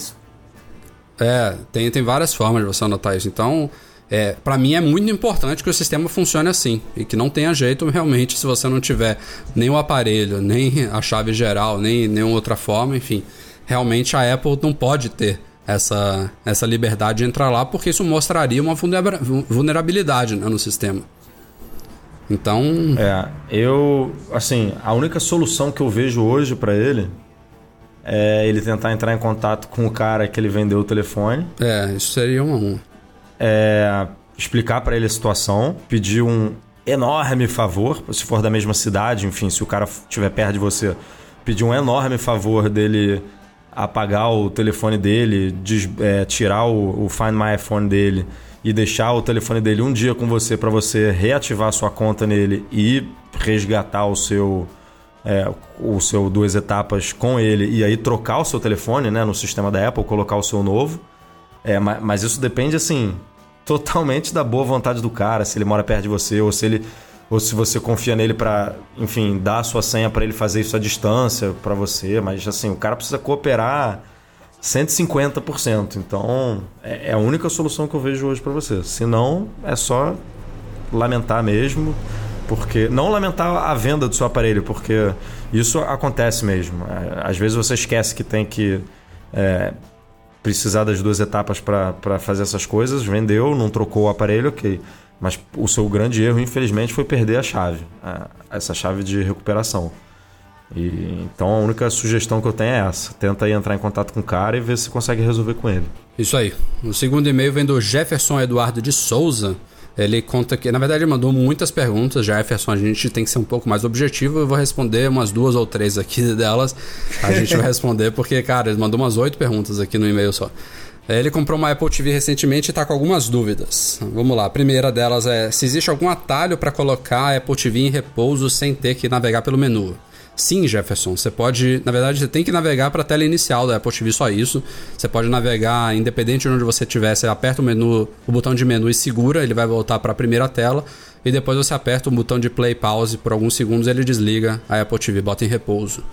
É, tem, tem várias formas de você anotar isso. Então, é, para mim é muito importante que o sistema funcione assim e que não tenha jeito realmente se você não tiver nem o aparelho, nem a chave geral, nem nenhuma outra forma, enfim. Realmente a Apple não pode ter essa, essa liberdade de entrar lá porque isso mostraria uma vulnerabilidade né, no sistema. Então. É, eu. Assim, a única solução que eu vejo hoje para ele é ele tentar entrar em contato com o cara que ele vendeu o telefone. É, isso seria uma. É, explicar para ele a situação, pedir um enorme favor, se for da mesma cidade, enfim, se o cara estiver perto de você, pedir um enorme favor dele apagar o telefone dele, des, é, tirar o, o Find My iPhone dele e deixar o telefone dele um dia com você para você reativar sua conta nele e resgatar o seu é, o seu duas etapas com ele e aí trocar o seu telefone né, no sistema da Apple, colocar o seu novo. É, mas, mas isso depende assim totalmente da boa vontade do cara, se ele mora perto de você ou se ele ou se você confia nele para, enfim, dar a sua senha para ele fazer isso à distância para você, mas assim, o cara precisa cooperar 150%. Então, é, é a única solução que eu vejo hoje para você. Se não, é só lamentar mesmo, porque não lamentar a venda do seu aparelho, porque isso acontece mesmo. É, às vezes você esquece que tem que é, precisar das duas etapas para fazer essas coisas, vendeu, não trocou o aparelho, ok. Mas o seu grande erro, infelizmente, foi perder a chave, essa chave de recuperação. E, então a única sugestão que eu tenho é essa: tenta entrar em contato com o cara e ver se consegue resolver com ele. Isso aí. O segundo e-mail vem do Jefferson Eduardo de Souza. Ele conta que, na verdade, ele mandou muitas perguntas. Jefferson, a gente tem que ser um pouco mais objetivo. Eu vou responder umas duas ou três aqui [LAUGHS] delas. A gente vai responder porque, cara, ele mandou umas oito perguntas aqui no e-mail só. Ele comprou uma Apple TV recentemente e está com algumas dúvidas. Vamos lá. A primeira delas é se existe algum atalho para colocar a Apple TV em repouso sem ter que navegar pelo menu. Sim, Jefferson, você pode, na verdade, você tem que navegar para a tela inicial da Apple TV, só isso. Você pode navegar independente de onde você estiver, você aperta o menu, o botão de menu e segura, ele vai voltar para a primeira tela e depois você aperta o botão de play pause por alguns segundos, ele desliga a Apple TV, bota em repouso.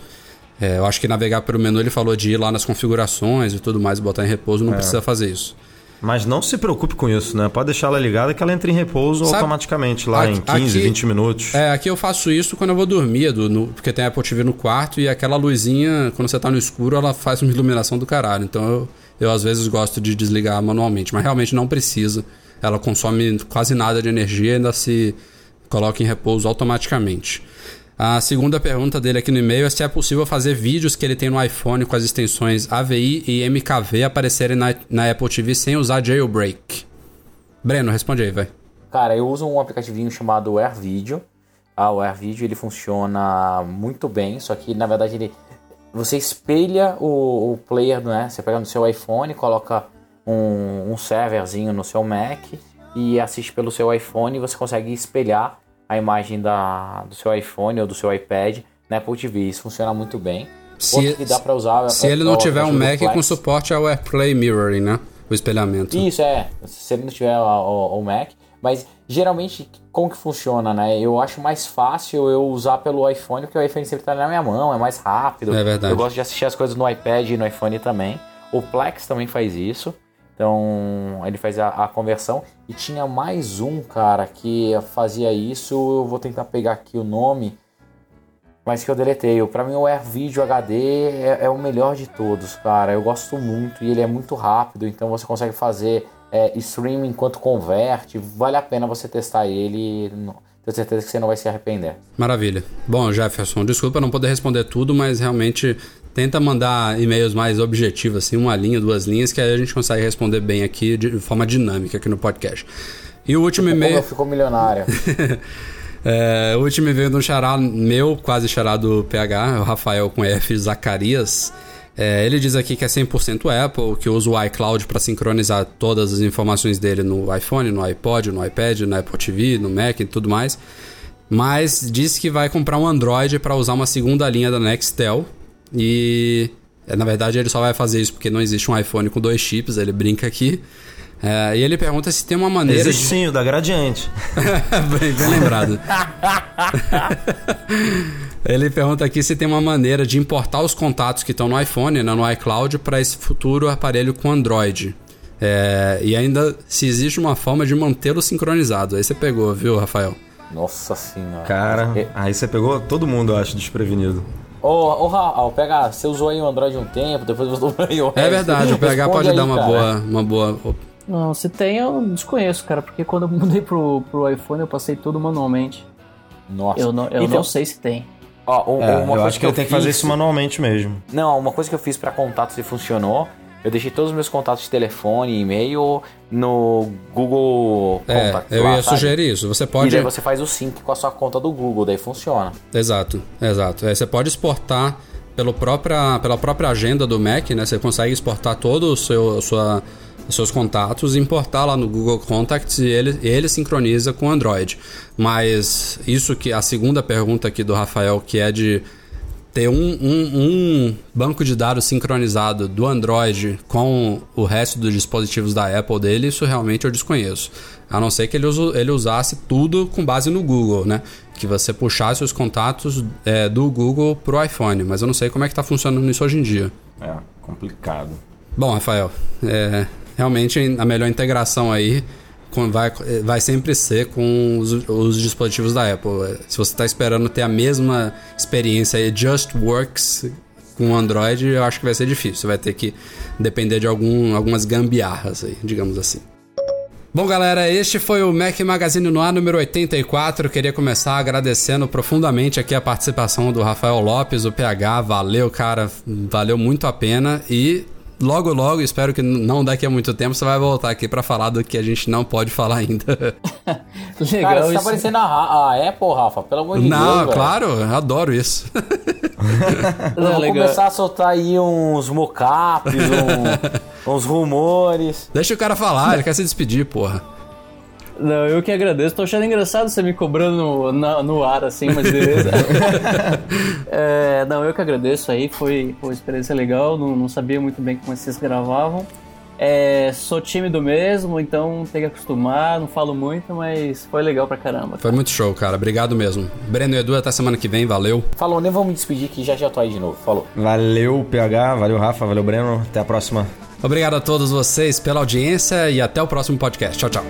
É, eu acho que navegar pelo menu ele falou de ir lá nas configurações e tudo mais, botar em repouso, não é. precisa fazer isso. Mas não se preocupe com isso, né? Pode deixar ela ligada que ela entra em repouso Sabe, automaticamente lá aqui, em 15, aqui, 20 minutos. É, aqui eu faço isso quando eu vou dormir, do, no, porque tem a Apple TV no quarto e aquela luzinha, quando você tá no escuro, ela faz uma iluminação do caralho. Então eu, eu às vezes gosto de desligar manualmente, mas realmente não precisa. Ela consome quase nada de energia e ainda se coloca em repouso automaticamente. A segunda pergunta dele aqui no e-mail é se é possível fazer vídeos que ele tem no iPhone com as extensões AVI e MKV aparecerem na, na Apple TV sem usar jailbreak. Breno, responde aí, vai. Cara, eu uso um aplicativinho chamado AirVideo. Ah, o AirVideo ele funciona muito bem, só que na verdade ele você espelha o, o player, né? Você pega no seu iPhone, coloca um, um serverzinho no seu Mac e assiste pelo seu iPhone e você consegue espelhar a imagem da, do seu iPhone ou do seu iPad na Apple TV. Isso funciona muito bem. Se, que dá para usar se é, ele não tiver um Mac com suporte ao AirPlay Mirroring, né? O espelhamento. Isso, é. Se ele não tiver o, o, o Mac. Mas geralmente, como que funciona, né? Eu acho mais fácil eu usar pelo iPhone, porque o iPhone sempre tá na minha mão, é mais rápido. É verdade. Eu gosto de assistir as coisas no iPad e no iPhone também. O Plex também faz isso. Então ele faz a, a, conversão e tinha mais um cara que fazia isso. Eu vou tentar pegar aqui o nome, mas que eu deletei. Para mim o AirVideo HD é, é, o melhor de todos, cara. Eu gosto muito e ele é muito rápido, então você consegue fazer é, streaming enquanto converte. Vale a pena você testar ele. Tenho certeza que você não vai se arrepender. Maravilha. Bom, Jefferson, desculpa não poder responder tudo, mas realmente tenta mandar e-mails mais objetivos, assim, uma linha, duas linhas, que aí a gente consegue responder bem aqui de forma dinâmica aqui no podcast. E o último e-mail. Ficou milionário. [LAUGHS] é, o último e-mail do xará meu, quase xará do PH, o Rafael com F Zacarias. É, ele diz aqui que é 100% Apple, que usa o iCloud para sincronizar todas as informações dele no iPhone, no iPod, no iPad, no Apple TV, no Mac e tudo mais. Mas diz que vai comprar um Android para usar uma segunda linha da Nextel, e é, na verdade ele só vai fazer isso porque não existe um iPhone com dois chips, ele brinca aqui. É, e ele pergunta se tem uma maneira. Existe de... sim, o da Gradiente. [LAUGHS] bem, bem lembrado. [LAUGHS] Ele pergunta aqui se tem uma maneira de importar os contatos que estão no iPhone, né, no iCloud, para esse futuro aparelho com Android. É, e ainda se existe uma forma de mantê-lo sincronizado. Aí você pegou, viu, Rafael? Nossa senhora. Cara, É. aí você pegou todo mundo, eu acho, desprevenido. Ô, ô, Raul, pega, você usou aí o Android um tempo, depois [LAUGHS] usou aí o É verdade, o PH pode aí, dar uma cara. boa, uma boa. Não, se tem, eu desconheço, cara, porque quando eu mudei pro, pro iPhone eu passei tudo manualmente. Nossa. Eu não, eu Então, não sei se tem. Ó, um- É, uma eu coisa acho que ele tem que fazer isso manualmente mesmo. Não, uma coisa que eu fiz pra contatos e funcionou, eu deixei todos os meus contatos de telefone e e-mail no Google É, Contacts. eu lá, ia sabe? sugerir isso. Você E pode. daí você faz o sync com a sua conta do Google, daí funciona. Exato, exato. É, você pode exportar pelo própria, pela própria agenda do Mac, né? Você consegue exportar todo o seu, sua, os seus contatos e importar lá no Google Contacts e ele, ele sincroniza com o Android. Mas isso que a segunda pergunta aqui do Rafael, que é de ter um, um- um banco de dados sincronizado do Android com o resto dos dispositivos da Apple dele, isso realmente eu desconheço. A não ser que ele, usa- ele usasse tudo com base no Google, né? Que você puxasse os contatos é, do Google pro iPhone. Mas eu não sei como é que tá funcionando isso hoje em dia. É, complicado. Bom, Rafael, é, realmente a melhor integração aí vai, vai sempre ser com os, os dispositivos da Apple. Se você está esperando ter a mesma experiência aí, Just Works com Android, eu acho que vai ser difícil. Você vai ter que depender de algum, algumas gambiarras aí, digamos assim. Bom, galera, este foi o Mac Magazine no ar número 84. Queria começar agradecendo profundamente aqui a participação do Rafael Lopes, o PH. Valeu, cara, valeu muito a pena. E logo, logo, espero que não daqui a muito tempo, você vai voltar aqui pra falar do que a gente não pode falar ainda. [LAUGHS] Legal Cara, você tá isso. parecendo a, a Apple, Rafa, pelo amor de Deus. não, claro, eu adoro isso. [LAUGHS] Eu Não, vou legal. começar a soltar aí uns mockups, um- [LAUGHS] uns rumores. Deixa o cara falar, ele quer se despedir, porra. Não, eu que agradeço. Tô achando engraçado você me cobrando no, na- no ar, assim, mas beleza. [LAUGHS] É, não, eu que agradeço aí. Foi, foi uma experiência legal. Não, não sabia muito bem como vocês gravavam. É, sou tímido mesmo, então tem que acostumar. Não falo muito, mas foi legal pra caramba. Foi muito show, cara. Obrigado mesmo. Breno e Edu, até semana que vem, valeu. Falou, nem vamos me despedir que já já tô aí de novo. Falou. Valeu, PH, valeu, Rafa, valeu, Breno. Até a próxima. Obrigado a todos vocês pela audiência e até o próximo podcast. Tchau, tchau.